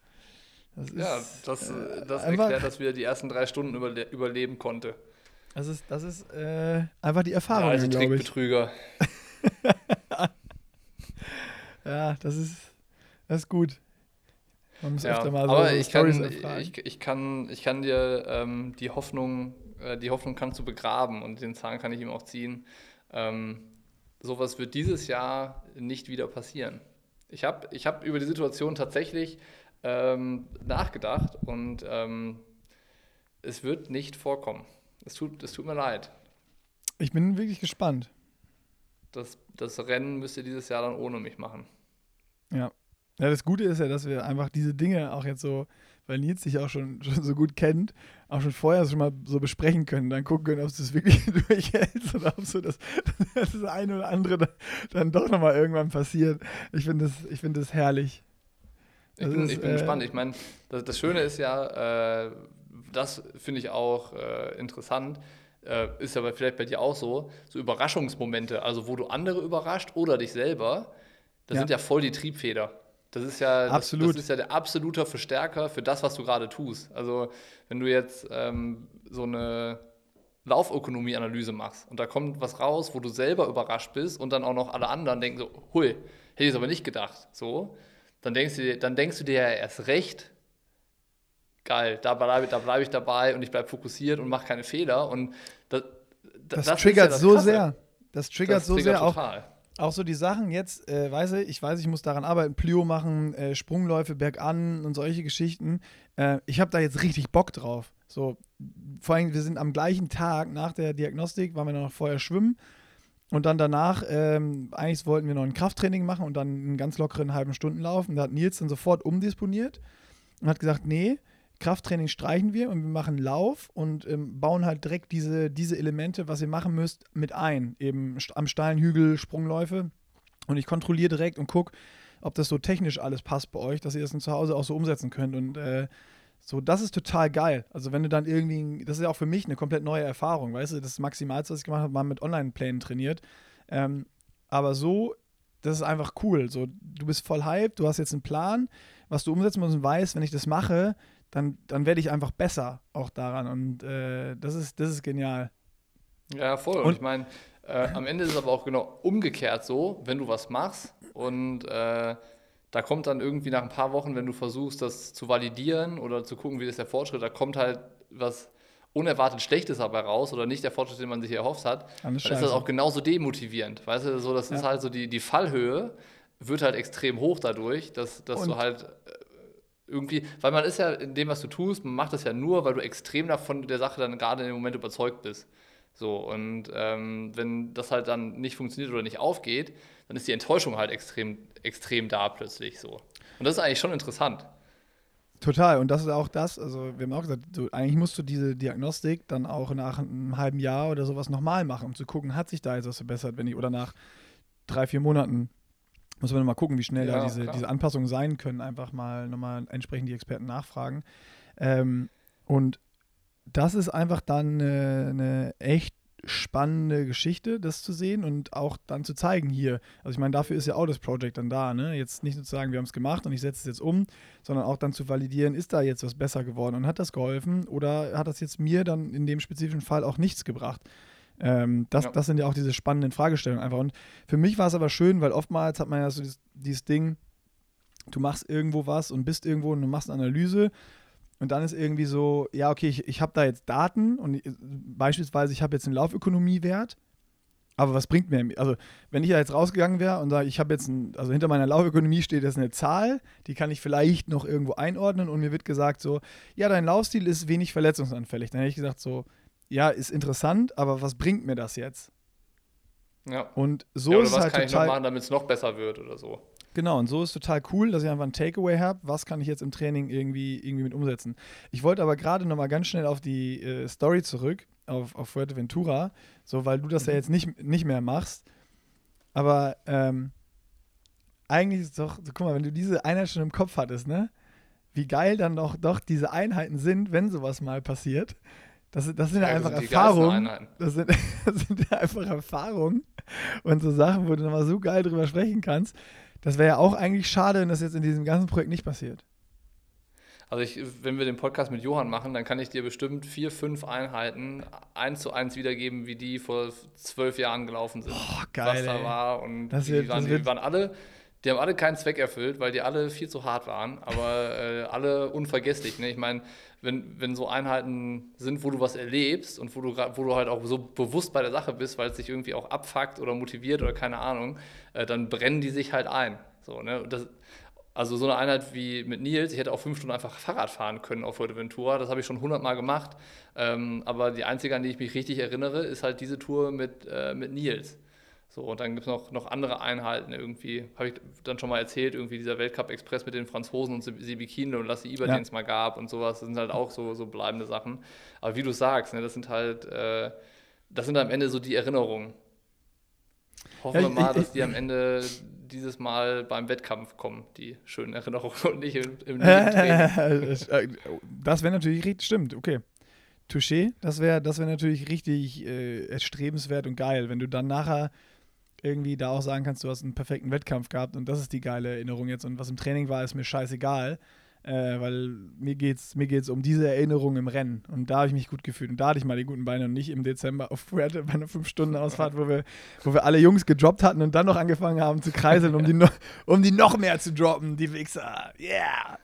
Das ist, ja, das, äh, das erklärt, dass wir die ersten drei Stunden überle überleben konnte. Das ist, das ist äh, einfach die Erfahrung, ja, also glaube ich. Trickbetrüger. ja, das ist, das ist gut. Man muss ja, öfter mal so aber ich kann, ich, ich, kann, ich kann dir ähm, die Hoffnung, äh, die Hoffnung kannst du begraben und den Zahn kann ich ihm auch ziehen. Ähm, sowas wird dieses Jahr nicht wieder passieren. Ich habe ich hab über die Situation tatsächlich ähm, nachgedacht und ähm, es wird nicht vorkommen. Es tut, es tut mir leid. Ich bin wirklich gespannt. Das, das Rennen müsst ihr dieses Jahr dann ohne mich machen. Ja, ja, das Gute ist ja, dass wir einfach diese Dinge auch jetzt so, weil Nils dich auch schon, schon so gut kennt, auch schon vorher schon mal so besprechen können, dann gucken können, ob du das wirklich durchhältst oder ob so das, das eine oder andere dann, dann doch nochmal irgendwann passiert. Ich finde das, find das herrlich. Das ich bin, ist, ich bin äh, gespannt. Ich meine, das, das, Schöne ist ja, äh, das finde ich auch äh, interessant, äh, ist aber vielleicht bei dir auch so, so Überraschungsmomente, also wo du andere überrascht oder dich selber Das Ja. sind ja voll die Triebfeder. Das ist ja, das, das ist ja der absolute Verstärker für das, was du gerade tust. Also wenn du jetzt ähm, so eine Laufökonomie-Analyse machst und da kommt was raus, wo du selber überrascht bist und dann auch noch alle anderen denken so, hui, hätte ich es aber nicht gedacht. So, dann denkst du dir, dann denkst du dir ja erst recht, geil, da bleibe da bleib ich dabei und ich bleibe fokussiert und mache keine Fehler. Und das, Das, ist triggert ja das so Krasse. sehr. Das triggert Das so triggert sehr auch, total. auch so die Sachen jetzt, äh, weiß ich, ich weiß, ich muss daran arbeiten, Plio machen, äh, Sprungläufe bergan und solche Geschichten. Äh, ich habe da jetzt richtig Bock drauf. So, vor allem, wir sind am gleichen Tag nach der Diagnostik, waren wir noch vorher schwimmen und dann danach, ähm, eigentlich wollten wir noch ein Krafttraining machen und dann einen ganz lockeren halben Stunden laufen. Da hat Nils dann sofort umdisponiert und hat gesagt, nee, Krafttraining streichen wir und wir machen Lauf und ähm, bauen halt direkt diese, diese Elemente, was ihr machen müsst, mit ein. Eben am steilen Hügel Sprungläufe. Und ich kontrolliere direkt und gucke, ob das so technisch alles passt bei euch, dass ihr das dann zu Hause auch so umsetzen könnt. Und äh, so, das ist total geil. Also wenn du dann irgendwie, das ist ja auch für mich eine komplett neue Erfahrung, weißt du, das Maximalste, was ich gemacht habe, war mit Online-Plänen trainiert. Ähm, aber so, das ist einfach cool. So, du bist voll hyped, du hast jetzt einen Plan, was du umsetzen musst und weißt, wenn ich das mache, dann, dann werde ich einfach besser auch daran. Und äh, das, ist, das ist genial. Ja, voll. Und, Und- ich meine, äh, am Ende ist es aber auch genau umgekehrt so, wenn du was machst und äh, da kommt dann irgendwie nach ein paar Wochen, wenn du versuchst, das zu validieren oder zu gucken, wie ist der Fortschritt, da kommt halt was unerwartet Schlechtes dabei raus oder nicht der Fortschritt, den man sich erhofft hat, Dann ist ist das auch genauso demotivierend. Weißt du, so, das ist Ja. halt so die, die Fallhöhe wird halt extrem hoch dadurch, dass, dass du halt äh, irgendwie, weil man ist ja in dem, was du tust, man macht das ja nur, weil du extrem davon der Sache dann gerade in dem Moment überzeugt bist. So, und ähm, wenn das halt dann nicht funktioniert oder nicht aufgeht, dann ist die Enttäuschung halt extrem, extrem da plötzlich so. Und das ist eigentlich schon interessant. Total. Und das ist auch das, also wir haben auch gesagt, du, eigentlich musst du diese Diagnostik dann auch nach einem halben Jahr oder sowas nochmal machen, um zu gucken, hat sich da jetzt was verbessert, wenn ich, oder nach drei, vier Monaten muss man mal gucken, wie schnell da Ja, diese, klar. diese Anpassungen sein können, einfach mal nochmal entsprechend die Experten nachfragen. Ähm, und das ist einfach dann eine, eine echt spannende Geschichte, das zu sehen und auch dann zu zeigen hier. Also ich meine, dafür ist ja auch das Project dann da, ne? Jetzt nicht nur zu sagen, wir haben es gemacht und ich setze es jetzt um, sondern auch dann zu validieren, ist da jetzt was besser geworden und hat das geholfen oder hat das jetzt mir dann in dem spezifischen Fall auch nichts gebracht? Ähm, das, Ja. das sind ja auch diese spannenden Fragestellungen einfach. Und für mich war es aber schön, weil oftmals hat man ja so dieses, dieses Ding, du machst irgendwo was und bist irgendwo und du machst eine Analyse und dann ist irgendwie so, ja, okay, ich, ich habe da jetzt Daten und ich, beispielsweise ich habe jetzt einen Laufökonomiewert, aber was bringt mir, also wenn ich ja jetzt rausgegangen wäre und sage, ich habe jetzt, ein, also hinter meiner Laufökonomie steht jetzt eine Zahl, die kann ich vielleicht noch irgendwo einordnen und mir wird gesagt so, ja, dein Laufstil ist wenig verletzungsanfällig. Dann hätte ich gesagt so, ja, ist interessant, aber was bringt mir das jetzt? Ja. Und so ja, oder ist was halt kann ich noch total, machen, damit es noch besser wird oder so. Genau, und so ist total cool, dass ich einfach ein Takeaway habe. Was kann ich jetzt im Training irgendwie, irgendwie mit umsetzen? Ich wollte aber gerade nochmal ganz schnell auf die äh, Story zurück, auf, auf Fuerteventura, so weil du das ja Mhm. jetzt nicht, nicht mehr machst. Aber ähm, eigentlich ist es doch, so, guck mal, wenn du diese Einheit schon im Kopf hattest, ne? Wie geil dann doch, doch diese Einheiten sind, wenn sowas mal passiert. Das, das sind ja, Ja, das einfach sind Erfahrungen. Das sind, das sind ja einfach Erfahrungen und so Sachen, wo du nochmal so geil drüber sprechen kannst. Das wäre ja auch eigentlich schade, wenn das jetzt in diesem ganzen Projekt nicht passiert. Also ich, wenn wir den Podcast mit Johann machen, dann kann ich dir bestimmt vier, fünf Einheiten eins zu eins wiedergeben, wie die vor zwölf Jahren gelaufen sind. Was geil. da ey. war und Das die, wird- waren, die waren alle, die haben alle keinen Zweck erfüllt, weil die alle viel zu hart waren, aber äh, alle unvergesslich. Ne? Ich meine, wenn, wenn so Einheiten sind, wo du was erlebst und wo du, wo du halt auch so bewusst bei der Sache bist, weil es dich irgendwie auch abfuckt oder motiviert oder keine Ahnung, äh, dann brennen die sich halt ein. So, ne? Das, also so eine Einheit wie mit Nils, ich hätte auch fünf Stunden einfach Fahrrad fahren können auf Fuerteventura, das habe ich schon hundertmal gemacht. Ähm, aber die einzige, an die ich mich richtig erinnere, ist halt diese Tour mit, äh, mit Nils. So, und dann gibt es noch, noch andere Einheiten irgendwie, habe ich dann schon mal erzählt, irgendwie dieser Weltcup-Express mit den Franzosen und Sebi Kienle und Lassi Iber, Ja. den es mal gab und sowas, das sind halt auch so, so bleibende Sachen. Aber wie du sagst, ne, das sind halt, äh, das sind am Ende so die Erinnerungen. Hoffen Ja, wir mal, dass die am Ende dieses Mal beim Wettkampf kommen, die schönen Erinnerungen und nicht im, im, Training. Äh, das wäre natürlich richtig, stimmt, okay. Touché, das wäre das wär natürlich richtig äh, erstrebenswert und geil, wenn du dann nachher irgendwie da auch sagen kannst, du hast einen perfekten Wettkampf gehabt und das ist die geile Erinnerung jetzt. Und was im Training war, ist mir scheißegal, äh, weil mir geht es mir geht's um diese Erinnerung im Rennen. Und da habe ich mich gut gefühlt. Und da hatte ich mal die guten Beine und nicht im Dezember auf Fuerte bei einer 5-Stunden-Ausfahrt, wo wir, wo wir alle Jungs gedroppt hatten und dann noch angefangen haben zu kreiseln, um die, no, um die noch mehr zu droppen, die Wichser. Yeah!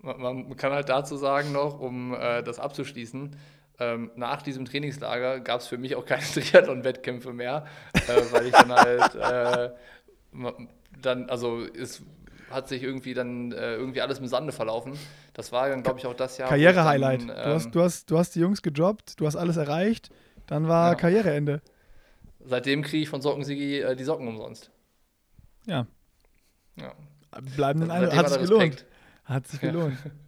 Man, man kann halt dazu sagen noch, um äh, das abzuschließen, ähm, nach diesem Trainingslager gab es für mich auch keine Triathlon-Wettkämpfe mehr, äh, weil ich dann halt äh, dann, also es hat sich irgendwie dann äh, irgendwie alles im Sande verlaufen. Das war dann, glaube ich, auch das Jahr. Karriere-Highlight. Ähm, du, hast, du, hast, du hast die Jungs gedroppt, du hast alles erreicht, dann war ja. Karriereende. Seitdem kriege ich von Sockensigi äh, die Socken umsonst. Ja. ja. Bleibenden Eindruck. Hat sich gelohnt. Hat sich gelohnt. Ja.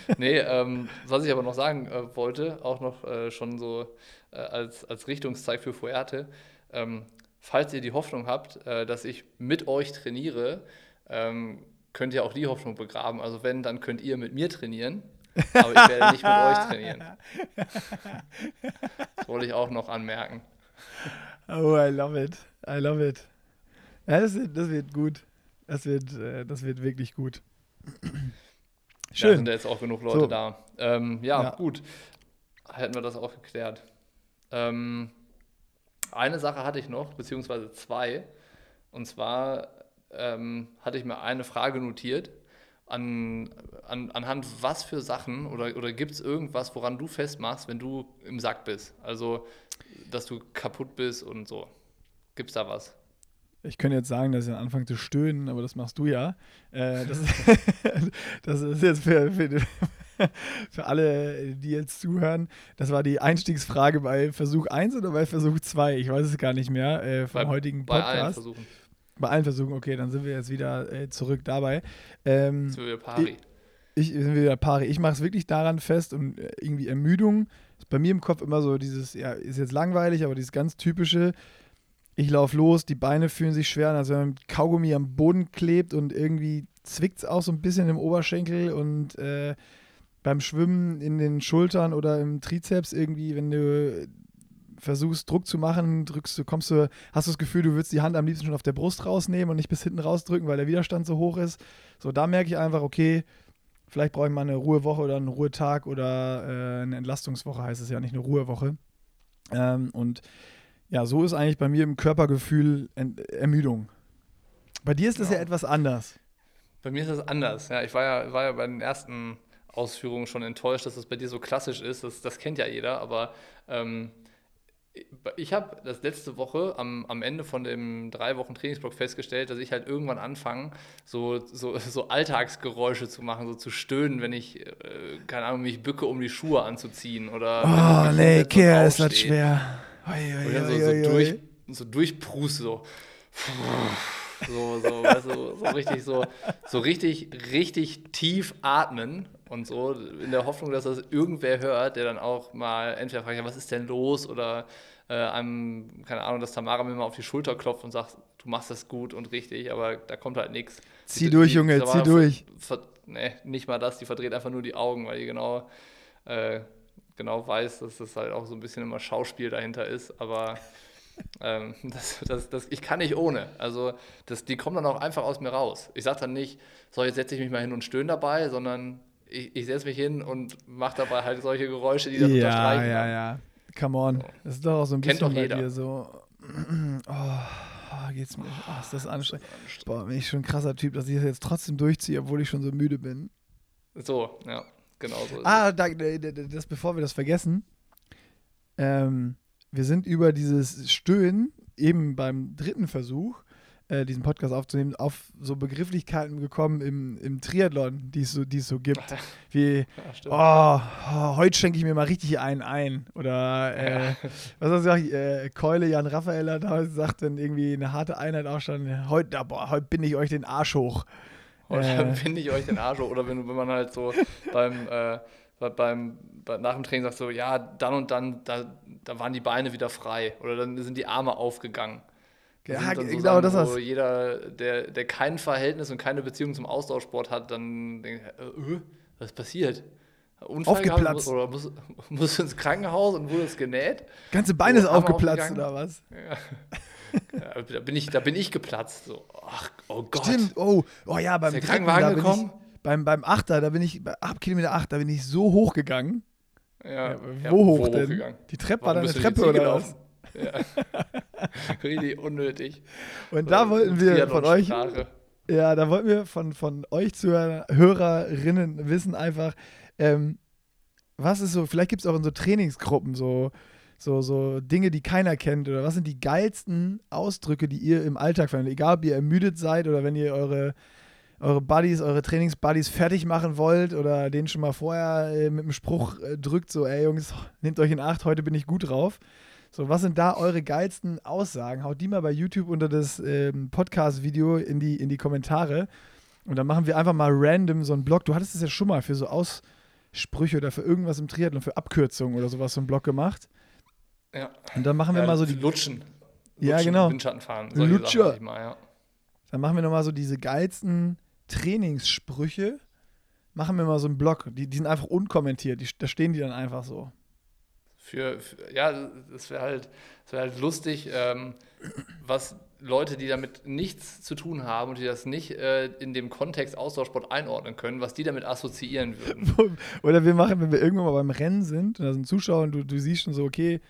nee, ähm, was ich aber noch sagen äh, wollte, auch noch äh, schon so äh, als, als Richtungszeig für Fuerte, ähm, falls ihr die Hoffnung habt, äh, dass ich mit euch trainiere, ähm, könnt ihr auch die Hoffnung begraben. Also wenn, dann könnt ihr mit mir trainieren, aber ich werde nicht mit euch trainieren. Das wollte ich auch noch anmerken. Oh, I love it. I love it. Ja, das wird, das wird gut. Das wird, äh, das wird wirklich gut. Schön. Da sind ja jetzt auch genug Leute so. da. Ähm, ja, ja, gut. Hätten wir das auch geklärt. Ähm, eine Sache hatte ich noch, beziehungsweise zwei. Und zwar ähm, hatte ich mir eine Frage notiert. An, an, anhand was für Sachen oder, oder gibt es irgendwas, woran du festmachst, wenn du im Sack bist? Also, dass du kaputt bist und so. Gibt es da was? Ich könnte jetzt sagen, dass ich anfange zu stöhnen, aber das machst du ja. Äh, das, das, ist jetzt für, für, für, alle, die jetzt zuhören. Das war die Einstiegsfrage bei Versuch 1 oder bei Versuch 2? Ich weiß es gar nicht mehr äh, vom bei, heutigen Podcast. Bei allen Versuchen. Bei allen Versuchen, okay, dann sind wir jetzt wieder äh, zurück dabei. Ähm, sind wir pari. Ich, ich sind wir wieder pari. Ich mache es wirklich daran fest und äh, irgendwie Ermüdung ist bei mir im Kopf immer so dieses, ja, ist jetzt langweilig, aber dieses ganz typische, ich laufe los, die Beine fühlen sich schwer an, als wenn man Kaugummi am Boden klebt und irgendwie zwickt es auch so ein bisschen im Oberschenkel und äh, beim Schwimmen in den Schultern oder im Trizeps irgendwie, wenn du versuchst Druck zu machen, drückst du, kommst du, hast du das Gefühl, du würdest die Hand am liebsten schon auf der Brust rausnehmen und nicht bis hinten rausdrücken, weil der Widerstand so hoch ist. So, da merke ich einfach, okay, vielleicht brauche ich mal eine Ruhewoche oder einen Ruhetag oder äh, eine Entlastungswoche, heißt es ja nicht eine Ruhewoche. Ähm, und ja, so ist eigentlich bei mir im Körpergefühl Ent Ermüdung. Bei dir ist das ja. ja etwas anders. Bei mir ist das anders. Ja, ich war ja, war ja bei den ersten Ausführungen schon enttäuscht, dass das bei dir so klassisch ist. Das, das kennt ja jeder, aber ähm, ich habe das letzte Woche am, am Ende von dem drei Wochen Trainingsblock festgestellt, dass ich halt irgendwann anfange, so, so, so Alltagsgeräusche zu machen, so zu stöhnen, wenn ich, äh, keine Ahnung, mich bücke, um die Schuhe anzuziehen. Oder oh, nee, Kehr ist das schwer. Oi, und dann so, so, durch, so durchprust, so. So, so, weißt du, so richtig, so, so richtig, richtig tief atmen und so, in der Hoffnung, dass das irgendwer hört, der dann auch mal entweder fragt, ja, was ist denn los? Oder äh, einem, keine Ahnung, dass Tamara mir mal auf die Schulter klopft und sagt, du machst das gut und richtig, aber da kommt halt nichts. Zieh die, durch, die, Junge, zieh durch. Ne, nicht mal das, die verdreht einfach nur die Augen, weil die genau äh, genau weiß, dass das halt auch so ein bisschen immer Schauspiel dahinter ist, aber ähm, das, das, das, ich kann nicht ohne. Also das, die kommen dann auch einfach aus mir raus. Ich sage dann nicht, so jetzt setze ich mich mal hin und stöhne dabei, sondern ich, ich setze mich hin und mache dabei halt solche Geräusche, die das ja, unterstreichen. Ja, ja, ja. Come on. Das ist doch auch so ein Kennt bisschen bei dir so. Oh, oh, geht's mir. Oh, ist das anstrengend. Boah, bin ich schon ein krasser Typ, dass ich das jetzt trotzdem durchziehe, obwohl ich schon so müde bin. So, ja. Genau so ah, da, das, bevor wir das vergessen. Ähm, wir sind über dieses Stöhnen eben beim dritten Versuch, äh, diesen Podcast aufzunehmen, auf so Begrifflichkeiten gekommen im, im Triathlon, die es so, so gibt. Wie, ja, oh, oh, heute schenke ich mir mal richtig einen ein. Oder, äh, ja. was hast du gesagt, äh, Keule, Jan Raphael hat sagt dann irgendwie eine harte Einheit auch schon, heute, boah, heute bin ich euch den Arsch hoch. Und äh. dann finde ich euch den Arsch. Oder wenn, wenn man halt so beim, äh, beim, bei, nach dem Training sagt so, ja, dann und dann, da, da waren die Beine wieder frei. Oder dann sind die Arme aufgegangen. Das ja, so genau Sachen, das wo jeder, der, der kein Verhältnis und keine Beziehung zum Austauschsport hat, dann denkt, äh, was ist passiert? Unfall aufgeplatzt. oder muss, muss ins Krankenhaus und wurde es genäht? Ganze Beine ist aufgeplatzt oder was? Ja. da, bin ich, da bin ich geplatzt. So, ach, oh Gott. Stimmt, oh, oh ja, beim Ist der dritten, da bin gekommen? Ich, beim, beim Achter, da bin ich, ab Kilometer 8, da bin ich so hoch gegangen. Ja, ja, wo hoch denn? hochgegangen? Die Treppe war da eine Treppe oder was? Ja. Richtig unnötig. Und da wollten wir von euch, ja, da wollten wir von, von euch Zuhörerinnen wissen einfach, ähm, was ist so, vielleicht gibt es auch in so Trainingsgruppen so, so, so Dinge, die keiner kennt oder was sind die geilsten Ausdrücke, die ihr im Alltag verwendet? Egal, ob ihr ermüdet seid oder wenn ihr eure, eure Buddies, eure Trainingsbuddies fertig machen wollt oder denen schon mal vorher äh, mit dem Spruch äh, drückt, so, ey Jungs, nehmt euch in Acht, heute bin ich gut drauf. So, was sind da eure geilsten Aussagen? Haut die mal bei YouTube unter das ähm, Podcast-Video in die, in die Kommentare. Und dann machen wir einfach mal random so einen Blog. Du hattest es ja schon mal für so Aussprüche oder für irgendwas im Triathlon, für Abkürzungen oder sowas, so einen Blog gemacht. Ja. Und dann machen wir ja, mal so die, Lutschen. Ja, Lutschen, genau. Windschatten fahren. Lutscher. Sachen mal, ja. dann machen wir nochmal so diese geilsten Trainingssprüche. Machen wir mal so einen Blog. Die, die sind einfach unkommentiert. Die, da stehen die dann einfach so. Für, für ja, das wäre halt, das wär halt lustig, ähm, was Leute, die damit nichts zu tun haben und die das nicht äh, in dem Kontext Austauschsport einordnen können, was die damit assoziieren würden. Oder wir machen, wenn wir irgendwann mal beim Rennen sind, und da sind Zuschauer und du, du siehst schon so, okay,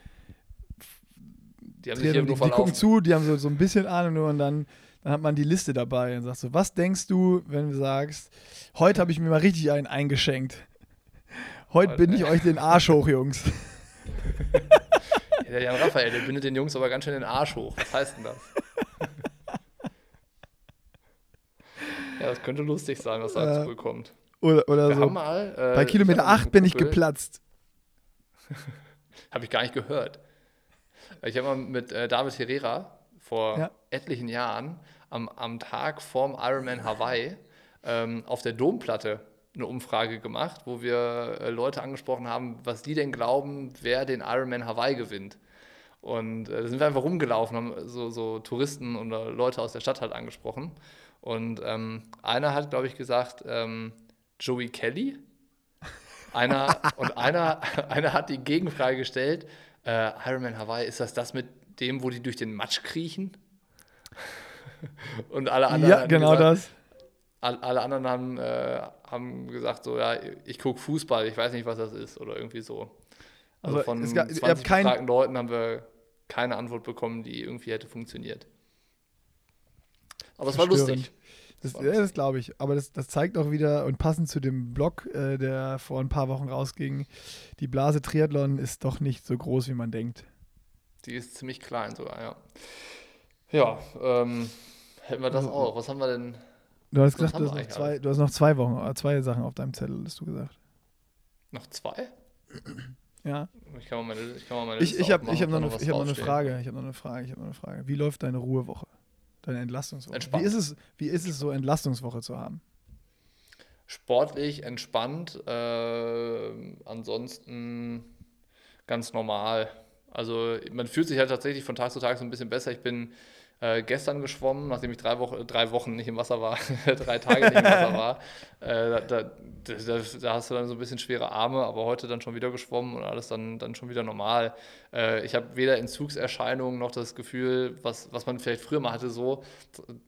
Die haben sich die, nur die gucken zu, die haben so, so ein bisschen Ahnung nur und dann, dann hat man die Liste dabei und sagst so, was denkst du, wenn du sagst, heute habe ich mir mal richtig einen eingeschenkt. Heute bin ich euch den Arsch hoch, Jungs. Ja, der Jan Raphael, der bindet den Jungs aber ganz schön den Arsch hoch. Was heißt denn das? ja, das könnte lustig sein, was da Ja. zurückkommt. Oder, oder Wir so. mal, äh, Bei Kilometer 8 bin ich geplatzt. Habe ich gar nicht gehört. Ich habe mal mit äh, David Herrera vor Ja. etlichen Jahren am, am Tag vorm Ironman Hawaii ähm, auf der Domplatte eine Umfrage gemacht, wo wir äh, Leute angesprochen haben, was die denn glauben, wer den Ironman Hawaii gewinnt. Und äh, da sind wir einfach rumgelaufen, haben so, so Touristen oder Leute aus der Stadt halt angesprochen. Und ähm, einer hat, glaube ich, gesagt, ähm, Joey Kelly. Einer, und einer, einer hat die Gegenfrage gestellt, äh, Ironman Hawaii, ist das das mit dem, wo die durch den Matsch kriechen? Und alle anderen, Ja, haben genau gesagt, das. all- alle anderen haben, äh, haben gesagt, so, ja, ich gucke Fußball, ich weiß nicht, was das ist oder irgendwie so. Also Aber von gab- ihr 20 habt kein- befragten Leuten haben wir keine Antwort bekommen, die irgendwie hätte funktioniert. Aber es war lustig. Das, ja, das glaube ich. Aber das, das zeigt auch wieder, und passend zu dem Blog, äh, der vor ein paar Wochen rausging, die Blase Triathlon ist doch nicht so groß, wie man denkt. Die ist ziemlich klein sogar, ja. Ja, ähm, hätten wir das Also- auch. Was haben wir denn? Du hast gesagt, du hast, noch zwei, du hast noch zwei Wochen, äh, zwei Sachen auf deinem Zettel, hast du gesagt. Noch zwei? Ja. Ich kann mal meine, ich kann mal meine Ich, ich habe hab noch, was ich hab noch eine. Frage. Ich habe noch eine Frage. Ich habe noch eine Frage. Wie läuft deine Ruhewoche? Deine Entlastungswoche? Entspannt. Wie ist, es, wie ist es so, Entlastungswoche zu haben? Sportlich, entspannt, äh, ansonsten ganz normal. Also man fühlt sich halt tatsächlich von Tag zu Tag so ein bisschen besser. Ich bin äh, gestern geschwommen, nachdem ich drei, Wochen, drei Wochen nicht im Wasser war, drei Tage nicht im Wasser war. Äh, da, da, da, da hast du dann so ein bisschen schwere Arme, aber heute dann schon wieder geschwommen und alles dann, dann schon wieder normal. Äh, ich habe weder Entzugserscheinungen noch das Gefühl, was, was man vielleicht früher mal hatte, so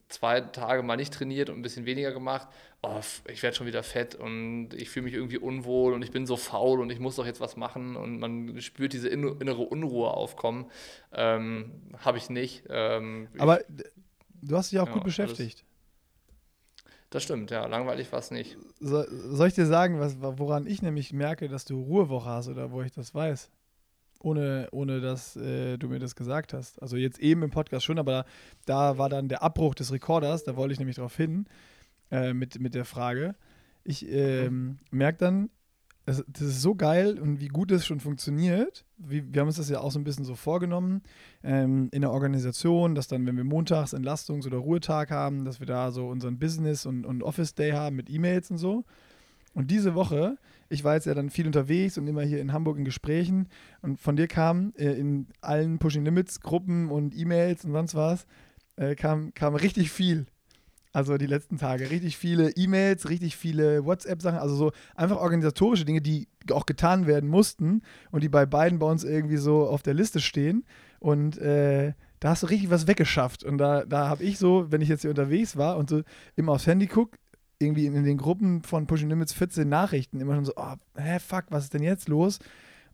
zwei Tage mal nicht trainiert und ein bisschen weniger gemacht. Oh, ich werde schon wieder fett und ich fühle mich irgendwie unwohl und ich bin so faul und ich muss doch jetzt was machen und man spürt diese inne- innere Unruhe aufkommen. Ähm, habe ich nicht. Ähm, ich, Aber d- du hast dich auch Ja, gut beschäftigt. das stimmt, ja, langweilig war es nicht. So, soll ich dir sagen, was, woran ich nämlich merke, dass du Ruhewoche hast oder wo ich das weiß? Ohne, ohne dass äh, du mir das gesagt hast. Also jetzt eben im Podcast schon, aber da, da war dann der Abbruch des Rekorders, da wollte ich nämlich drauf hin äh, mit, mit der Frage. Ich ähm, merke dann, es, das ist so geil und wie gut es schon funktioniert. Wie, wir haben uns das ja auch so ein bisschen so vorgenommen ähm, in der Organisation, dass dann, wenn wir montags Entlastungs- oder Ruhetag haben, dass wir da so unseren Business- und, und Office-Day haben mit E-Mails und so. Und diese Woche, ich war jetzt ja dann viel unterwegs und immer hier in Hamburg in Gesprächen und von dir kam äh, in allen Pushing Limits Gruppen und E-Mails und sonst was, äh, kam, kam richtig viel. Also die letzten Tage. Richtig viele E-Mails, richtig viele WhatsApp-Sachen, also so einfach organisatorische Dinge, die auch getan werden mussten und die bei beiden bei uns irgendwie so auf der Liste stehen. Und äh, da hast du richtig was weggeschafft. Und da, da habe ich so, wenn ich jetzt hier unterwegs war und so immer aufs Handy gucke, irgendwie in, in den Gruppen von Pushing Limits 14 Nachrichten, immer schon so, oh, hä, fuck, was ist denn jetzt los?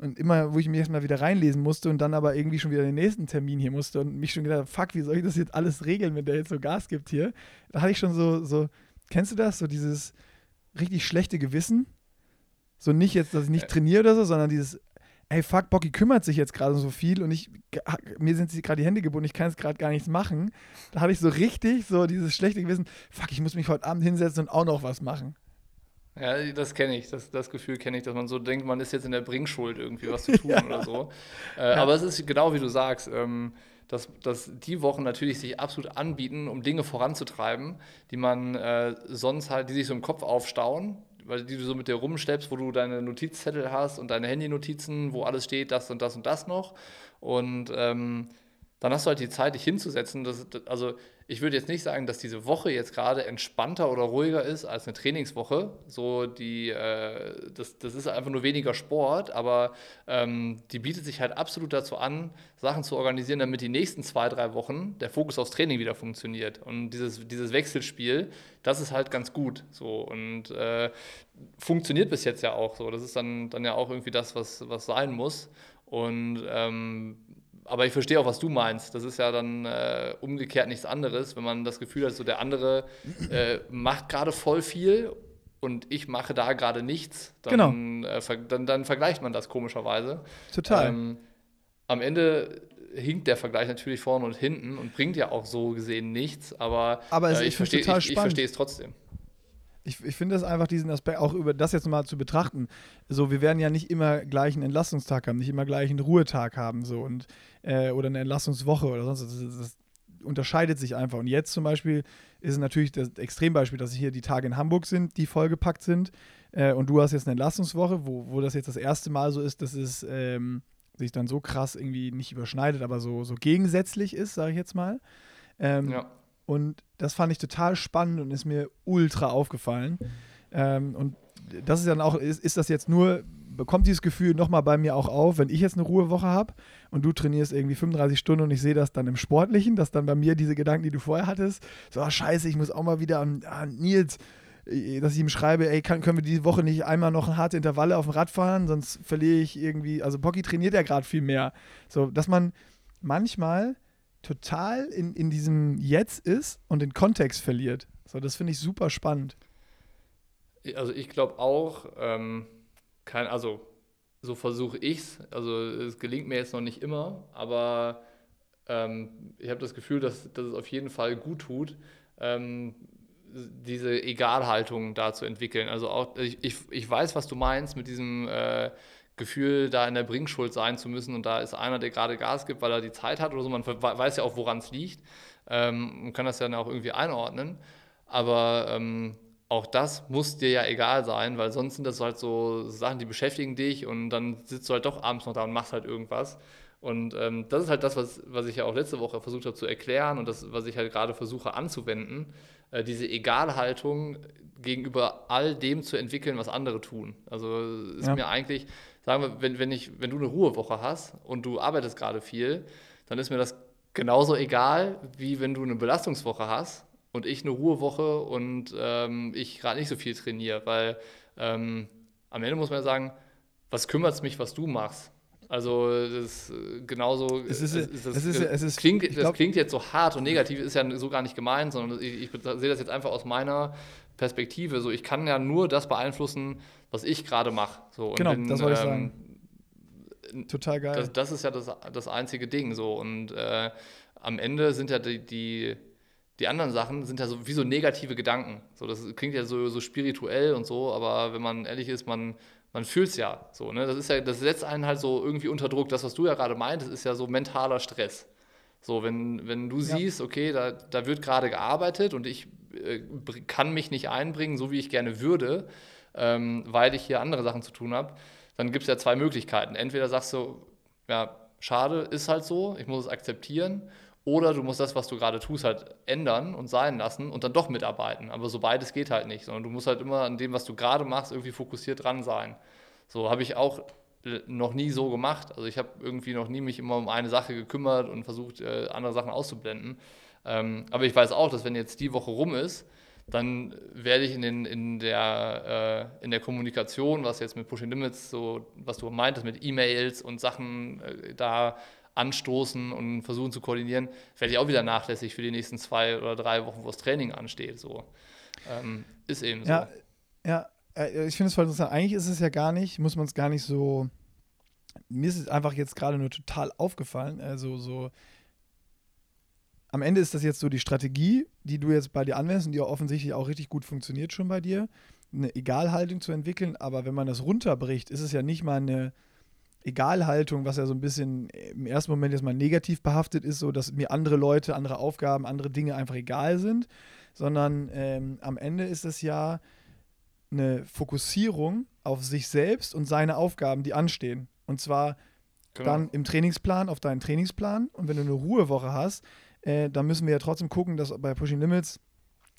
Und immer, wo ich mich erstmal wieder reinlesen musste und dann aber irgendwie schon wieder den nächsten Termin hier musste und mich schon gedacht, fuck, wie soll ich das jetzt alles regeln, wenn der jetzt so Gas gibt hier? Da hatte ich schon so, so, kennst du das? So dieses richtig schlechte Gewissen. So nicht jetzt, dass ich nicht trainiere oder so, sondern dieses, ey, fuck, Bocky kümmert sich jetzt gerade so viel und ich, mir sind gerade die Hände gebunden, ich kann jetzt gerade gar nichts machen. Da hatte ich so richtig so dieses schlechte Gewissen, fuck, ich muss mich heute Abend hinsetzen und auch noch was machen. Ja, das kenne ich. Das, das Gefühl kenne ich, dass man so denkt, man ist jetzt in der Bringschuld, irgendwie was zu tun ja. oder so. Äh, ja. Aber es ist genau wie du sagst, ähm, dass, dass die Wochen natürlich sich absolut anbieten, um Dinge voranzutreiben, die man äh, sonst halt, die sich so im Kopf aufstauen, weil die du so mit dir rumschleppst, wo du deine Notizzettel hast und deine Handynotizen, wo alles steht, das und das und das noch. Und ähm, dann hast du halt die Zeit, dich hinzusetzen. Das, also ich würde jetzt nicht sagen, dass diese Woche jetzt gerade entspannter oder ruhiger ist als eine Trainingswoche. So die, äh, das, das ist einfach nur weniger Sport, aber ähm, die bietet sich halt absolut dazu an, Sachen zu organisieren, damit die nächsten zwei, drei Wochen der Fokus aufs Training wieder funktioniert. Und dieses, dieses Wechselspiel, das ist halt ganz gut. So und äh, funktioniert bis jetzt ja auch so. Das ist dann, dann ja auch irgendwie das, was, was sein muss. Und ähm, aber ich verstehe auch, was du meinst. Das ist ja dann äh, umgekehrt nichts anderes, wenn man das Gefühl hat, so der andere äh, macht gerade voll viel und ich mache da gerade nichts. Dann, genau. Äh, dann, dann, vergleicht man das komischerweise. Total. Ähm, am Ende hinkt der Vergleich natürlich vorne und hinten und bringt ja auch so gesehen nichts, aber, aber äh, ich, verstehe, ich, ich verstehe es trotzdem ich, ich finde es einfach diesen Aspekt, auch über das jetzt mal zu betrachten. So, wir werden ja nicht immer gleich einen Entlastungstag haben, nicht immer gleich einen Ruhetag haben, so und äh, oder eine Entlastungswoche oder sonst. Das, das, unterscheidet sich einfach. Und jetzt zum Beispiel ist es natürlich das Extrembeispiel, dass hier die Tage in Hamburg sind, die vollgepackt sind. Äh, und du hast jetzt eine Entlastungswoche, wo, wo das jetzt das erste Mal so ist, dass es ähm, sich dann so krass irgendwie nicht überschneidet, aber so, so gegensätzlich ist, sage ich jetzt mal. Ähm, ja. Und das fand ich total spannend und ist mir ultra aufgefallen. Ähm, und das ist dann auch, ist, ist das jetzt nur, bekommt dieses Gefühl nochmal bei mir auch auf, wenn ich jetzt eine Ruhewoche habe und du trainierst irgendwie 35 Stunden und ich sehe das dann im Sportlichen, dass dann bei mir diese Gedanken, die du vorher hattest, so, oh, scheiße, ich muss auch mal wieder an, an Nils, äh, dass ich ihm schreibe, ey, kann, können wir diese Woche nicht einmal noch harte Intervalle auf dem Rad fahren, sonst verliere ich irgendwie, also Bocky trainiert ja gerade viel mehr. So, dass man manchmal total in, in diesem Jetzt ist und den Kontext verliert. So, das finde ich super spannend. Also ich glaube auch, ähm, kein, also so versuche ich es. Also es gelingt mir jetzt noch nicht immer, aber ähm, ich habe das Gefühl, dass, dass es auf jeden Fall gut tut, ähm, diese Egalhaltung da zu entwickeln. Also auch, ich, ich, ich weiß, was du meinst mit diesem äh, Gefühl, da in der Bringschuld sein zu müssen und da ist einer, der gerade Gas gibt, weil er die Zeit hat oder so. Man weiß ja auch, woran es liegt ähm, und kann das dann auch irgendwie einordnen. Aber ähm, auch das muss dir ja egal sein, weil sonst sind das halt so Sachen, die beschäftigen dich und dann sitzt du halt doch abends noch da und machst halt irgendwas. Und ähm, das ist halt das, was, was ich ja auch letzte Woche versucht habe zu erklären und das, was ich halt gerade versuche anzuwenden, äh, diese Egalhaltung gegenüber all dem zu entwickeln, was andere tun. Also ist ja. mir eigentlich, sagen wir, wenn, wenn, ich, wenn du eine Ruhewoche hast und du arbeitest gerade viel, dann ist mir das genauso egal, wie wenn du eine Belastungswoche hast und ich eine Ruhewoche und ähm, ich gerade nicht so viel trainiere, weil ähm, am Ende muss man ja sagen, was kümmert es mich, was du machst? Also das äh, genauso. Es ist, das, es ist, es ist, klingt, glaub, das klingt jetzt so hart und negativ, ist ja so gar nicht gemeint, sondern ich, ich sehe das jetzt einfach aus meiner Perspektive. So, ich kann ja nur das beeinflussen, was ich gerade mache. So, genau, wenn, das wollte ich ähm, sagen. Total geil. Das, das, ist ja das, das einzige Ding. So. Und äh, am Ende sind ja die, die, die, anderen Sachen sind ja so wie so negative Gedanken. So, das klingt ja so, so spirituell und so, aber wenn man ehrlich ist, man, man fühlt es ja so. Ne? Das, ist ja, das setzt einen halt so irgendwie unter Druck. Das, was du ja gerade meintest, ist ja so mentaler Stress. So, wenn, wenn du ja. siehst, okay, da, da wird gerade gearbeitet und ich äh, kann mich nicht einbringen, so wie ich gerne würde, ähm, weil ich hier andere Sachen zu tun habe, dann gibt es ja zwei Möglichkeiten. Entweder sagst du, ja, schade, ist halt so, ich muss es akzeptieren, oder du musst das, was du gerade tust, halt ändern und sein lassen und dann doch mitarbeiten. Aber so beides geht halt nicht, sondern du musst halt immer an dem, was du gerade machst, irgendwie fokussiert dran sein. So habe ich auch noch nie so gemacht. Also ich habe irgendwie noch nie mich immer um eine Sache gekümmert und versucht, äh, andere Sachen auszublenden. Ähm, aber ich weiß auch, dass wenn jetzt die Woche rum ist, dann werde ich in, den, in, der, äh, in der Kommunikation, was jetzt mit Pushing Limits, so was du meintest, mit E-Mails und Sachen äh, da anstoßen und versuchen zu koordinieren, werde ich auch wieder nachlässig für die nächsten zwei oder drei Wochen, wo das Training ansteht. So. Ähm, ist eben ja, so. Ja, äh, ich finde es voll interessant. Eigentlich ist es ja gar nicht, muss man es gar nicht so. Mir ist es einfach jetzt gerade nur total aufgefallen. Also so am Ende ist das jetzt so die Strategie, die du jetzt bei dir anwendest und die auch offensichtlich auch richtig gut funktioniert schon bei dir, eine Egalhaltung zu entwickeln. Aber wenn man das runterbricht, ist es ja nicht mal eine Egalhaltung, was ja so ein bisschen im ersten Moment jetzt mal negativ behaftet ist, so dass mir andere Leute, andere Aufgaben, andere Dinge einfach egal sind, sondern ähm, am Ende ist es ja eine Fokussierung auf sich selbst und seine Aufgaben, die anstehen. Und zwar genau. dann im Trainingsplan, auf deinen Trainingsplan. Und wenn du eine Ruhewoche hast, äh, dann müssen wir ja trotzdem gucken, dass bei Pushing Limits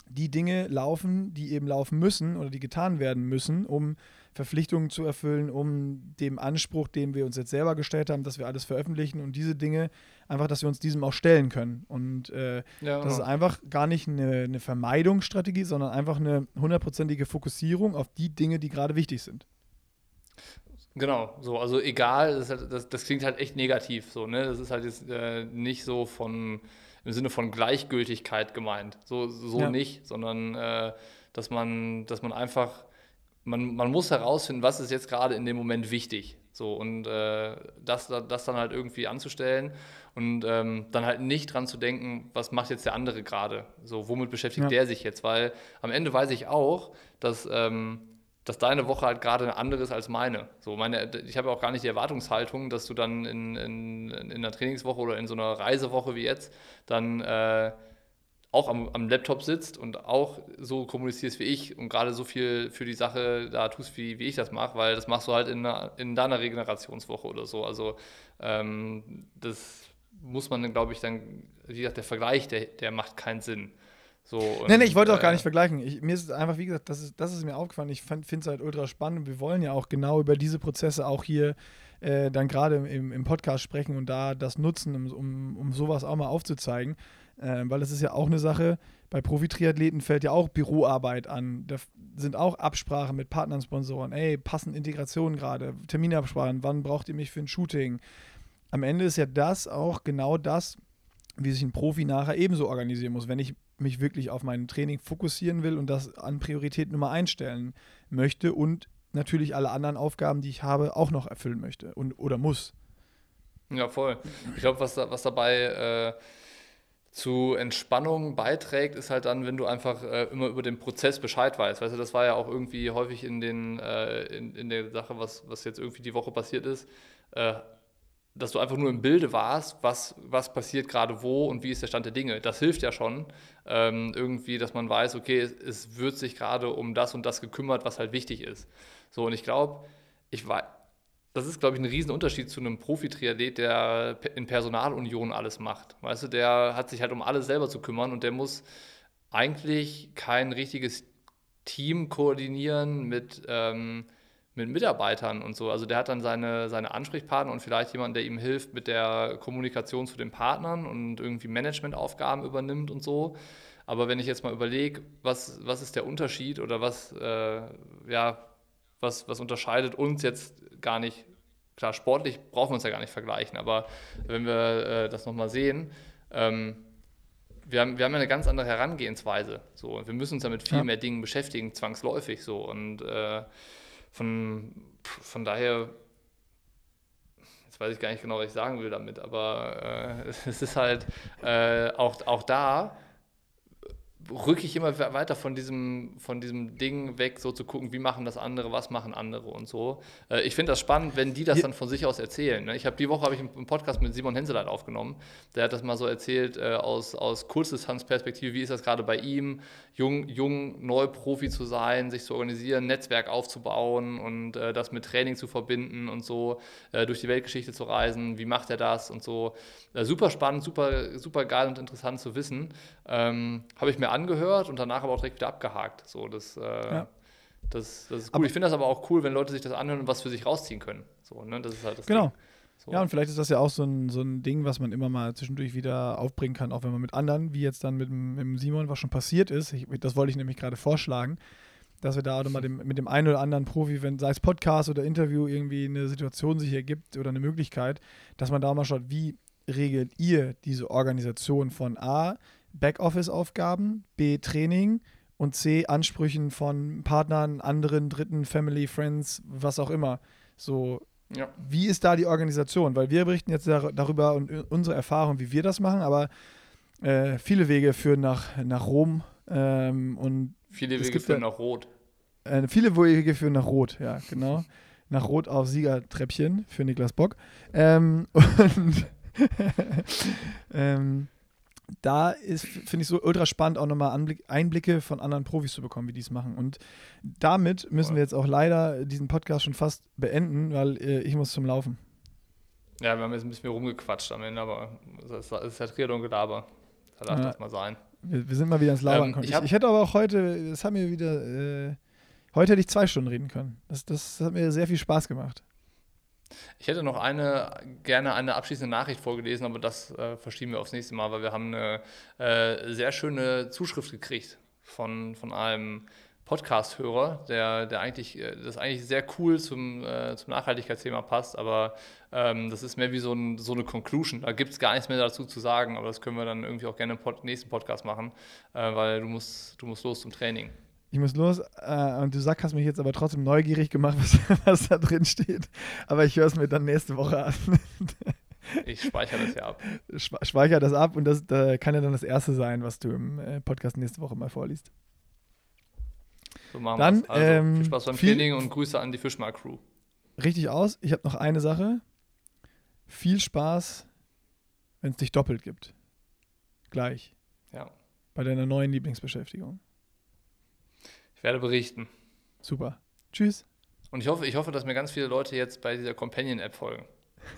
die Dinge laufen, die eben laufen müssen oder die getan werden müssen, um Verpflichtungen zu erfüllen, um dem Anspruch, den wir uns jetzt selber gestellt haben, dass wir alles veröffentlichen und diese Dinge, einfach, dass wir uns diesem auch stellen können. Und äh, ja, das ist einfach gar nicht eine, eine Vermeidungsstrategie, sondern einfach eine hundertprozentige Fokussierung auf die Dinge, die gerade wichtig sind. Genau, so, also egal, das, halt, das, das, klingt halt echt negativ, so, ne? Das ist halt jetzt äh, nicht so von im Sinne von Gleichgültigkeit gemeint. So, so ja. nicht, sondern äh, dass, man, dass man einfach, man, man muss herausfinden, was ist jetzt gerade in dem Moment wichtig. So, und äh, das, das dann halt irgendwie anzustellen und ähm, dann halt nicht dran zu denken, was macht jetzt der andere gerade? So, womit beschäftigt ja. der sich jetzt? Weil am Ende weiß ich auch, dass ähm, dass deine Woche halt gerade eine andere ist als meine. So meine ich habe auch gar nicht die Erwartungshaltung, dass du dann in, in, in einer Trainingswoche oder in so einer Reisewoche wie jetzt dann äh, auch am, am, Laptop sitzt und auch so kommunizierst wie ich und gerade so viel für die Sache da tust, wie, wie ich das mache, weil das machst du halt in, einer, in deiner Regenerationswoche oder so. Also ähm, das muss man, glaube ich, dann, wie gesagt, der Vergleich, der, der macht keinen Sinn. So, und, nee, nee, ich wollte auch gar nicht vergleichen. Ich, mir ist es einfach, wie gesagt, das ist, das ist mir aufgefallen. Ich finde es halt ultra spannend wir wollen ja auch genau über diese Prozesse auch hier äh, dann gerade im, im Podcast sprechen und da das nutzen, um, um, um sowas auch mal aufzuzeigen. Äh, weil das ist ja auch eine Sache, bei Profi-Triathleten fällt ja auch Büroarbeit an. Da sind auch Absprachen mit Partnern, Sponsoren. Ey, passen Integrationen gerade, Terminabsprachen, wann braucht ihr mich für ein Shooting? Am Ende ist ja das auch genau das, wie sich ein Profi nachher ebenso organisieren muss. Wenn ich mich wirklich auf mein Training fokussieren will und das an Priorität Nummer einstellen möchte und natürlich alle anderen Aufgaben, die ich habe, auch noch erfüllen möchte und, oder muss. Ja, voll. Ich glaube, was, was dabei äh, zu Entspannung beiträgt, ist halt dann, wenn du einfach äh, immer über den Prozess Bescheid weißt. Weißt du, das war ja auch irgendwie häufig in, den, äh, in, in der Sache, was, was jetzt irgendwie die Woche passiert ist äh, dass du einfach nur im Bilde warst, was, was passiert gerade wo und wie ist der Stand der Dinge. Das hilft ja schon, ähm, irgendwie, dass man weiß, okay, es, es, wird sich gerade um das und das gekümmert, was halt wichtig ist. So, und ich glaube, ich weiß, das ist, glaube ich, ein Riesenunterschied zu einem Profi-Triathlet, der in Personalunion alles macht. Weißt du, der hat sich halt um alles selber zu kümmern und der muss eigentlich kein richtiges Team koordinieren mit ähm, mit Mitarbeitern und so. Also der hat dann seine, seine Ansprechpartner und vielleicht jemanden, der ihm hilft mit der Kommunikation zu den Partnern und irgendwie Managementaufgaben übernimmt und so. Aber wenn ich jetzt mal überlege, was, was ist der Unterschied oder was, äh, ja, was, was unterscheidet uns jetzt gar nicht, klar, sportlich brauchen wir uns ja gar nicht vergleichen, aber wenn wir äh, das nochmal sehen, ähm, wir haben, wir haben ja eine ganz andere Herangehensweise. So. Wir müssen uns ja mit viel ja. mehr Dingen beschäftigen, zwangsläufig so. Und äh, von, von daher, jetzt weiß ich gar nicht genau, was ich sagen will damit, aber äh, es ist halt äh, auch, auch da rücke ich immer weiter von diesem, von diesem Ding weg, so zu gucken, wie machen das andere, was machen andere und so. Äh, ich finde das spannend, wenn die das ja. dann von sich aus erzählen. Ne? Ich habe die Woche habe ich einen Podcast mit Simon Henseleit aufgenommen. Der hat das mal so erzählt äh, aus, aus Kurzdistanzperspektive, wie ist das gerade bei ihm, jung, jung, neu Profi zu sein, sich zu organisieren, Netzwerk aufzubauen und äh, das mit Training zu verbinden und so, durch die Weltgeschichte zu reisen, wie macht er das und so. Super spannend, super, super geil und interessant zu wissen. Ähm, habe ich mir angehört und danach aber auch direkt wieder abgehakt. So, das, äh, ja. das, das ist cool. Aber ich finde das aber auch cool, wenn Leute sich das anhören und was für sich rausziehen können. So, ne? Das ist halt das Genau. Ding. So. Ja, und vielleicht ist das ja auch so ein, so ein Ding, was man immer mal zwischendurch wieder aufbringen kann, auch wenn man mit anderen, wie jetzt dann mit, dem- mit dem Simon, was schon passiert ist. Ich, das wollte ich nämlich gerade vorschlagen, dass wir da auch nochmal dem, mit dem einen oder anderen Profi, wenn sei es Podcast oder Interview, irgendwie eine Situation sich ergibt oder eine Möglichkeit, dass man da mal schaut, wie regelt ihr diese Organisation von A, Backoffice-Aufgaben, B, Training und C, Ansprüchen von Partnern, anderen, Dritten, Family, Friends, was auch immer. So, ja. wie ist da die Organisation? Weil wir berichten jetzt dar darüber und unsere Erfahrung, wie wir das machen, aber äh, viele Wege führen nach, nach Rom ähm, und Viele Wege führen ja- nach Rot. äh, viele Wege führen nach Rot, ja, genau. nach Rot auf Siegertreppchen für Niklas Bock. Ähm, und ähm, da ist, finde ich so ultra spannend, auch nochmal Anblick, Einblicke von anderen Profis zu bekommen, wie die es machen. Und damit müssen wir jetzt auch leider diesen Podcast schon fast beenden, weil äh, ich muss zum Laufen. Ja, wir haben jetzt ein bisschen rumgequatscht am Ende, aber das ist, das ja Triathlon Gelaber. Da darf Ja. das mal sein. Wir, wir sind mal wieder ins Labern Ähm, gekommen. ich Ich, hätte aber auch heute, es hat mir wieder, äh, heute hätte ich zwei Stunden reden können. Das, das hat mir sehr viel Spaß gemacht. Ich hätte noch eine, gerne eine abschließende Nachricht vorgelesen, aber das äh, verschieben wir aufs nächste Mal, weil wir haben eine äh, sehr schöne Zuschrift gekriegt von, von einem Podcast-Hörer, der, der eigentlich, äh, das eigentlich sehr cool zum, äh, zum Nachhaltigkeitsthema passt, aber ähm, das ist mehr wie so, ein, so eine Conclusion. Da gibt es gar nichts mehr dazu zu sagen, aber das können wir dann irgendwie auch gerne im Pod nächsten Podcast machen, äh, weil du musst, du musst los zum Training. Ich muss los äh, und du sag, hast mich jetzt aber trotzdem neugierig gemacht, was, was da drin steht. Aber ich höre es mir dann nächste Woche an. Ich speichere das ja ab. Schwe- Speicher das ab und das da kann ja dann das erste sein, was du im äh, Podcast nächste Woche mal vorliest. So machen Dann. Also, ähm, viel Spaß beim viel- Training und Grüße an die Fischmark-Crew. Richtig aus. Ich habe noch eine Sache. Viel Spaß, wenn es dich doppelt gibt. Gleich. Ja. Bei deiner neuen Lieblingsbeschäftigung. Ich werde berichten. Super. Tschüss. Und ich hoffe, ich hoffe, dass mir ganz viele Leute jetzt bei dieser Companion-App folgen.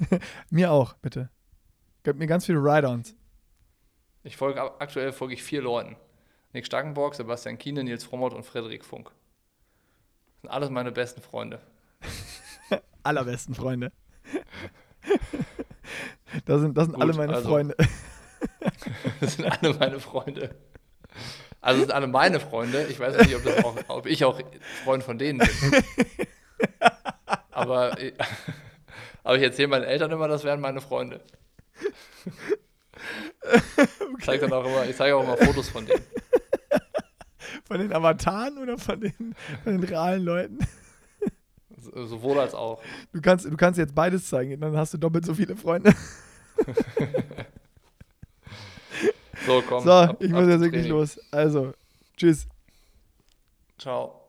Mir auch, bitte. Gib mir ganz viele Ride-Ons. Ich folge aktuell folge ich vier Leuten. Nick Starkenborg, Sebastian Kiene, Nils Frommert und Frederik Funk. Das sind alles meine besten Freunde. Allerbesten Freunde. Das sind, das sind Gut, alle meine also- Freunde. Das sind alle meine Freunde. Also das sind alle meine Freunde. Ich weiß nicht, ob, auch, ob ich auch Freund von denen bin. Aber, aber ich erzähle meinen Eltern immer, das wären meine Freunde. Ich zeige dann auch immer, ich zeige auch immer Fotos von denen. Von den Avataren oder von den, von den realen Leuten? So- Sowohl als auch. Du kannst, du kannst jetzt beides zeigen, dann hast du doppelt so viele Freunde. So, komm. So, ab- ich muss jetzt wirklich los. Also, tschüss. Ciao.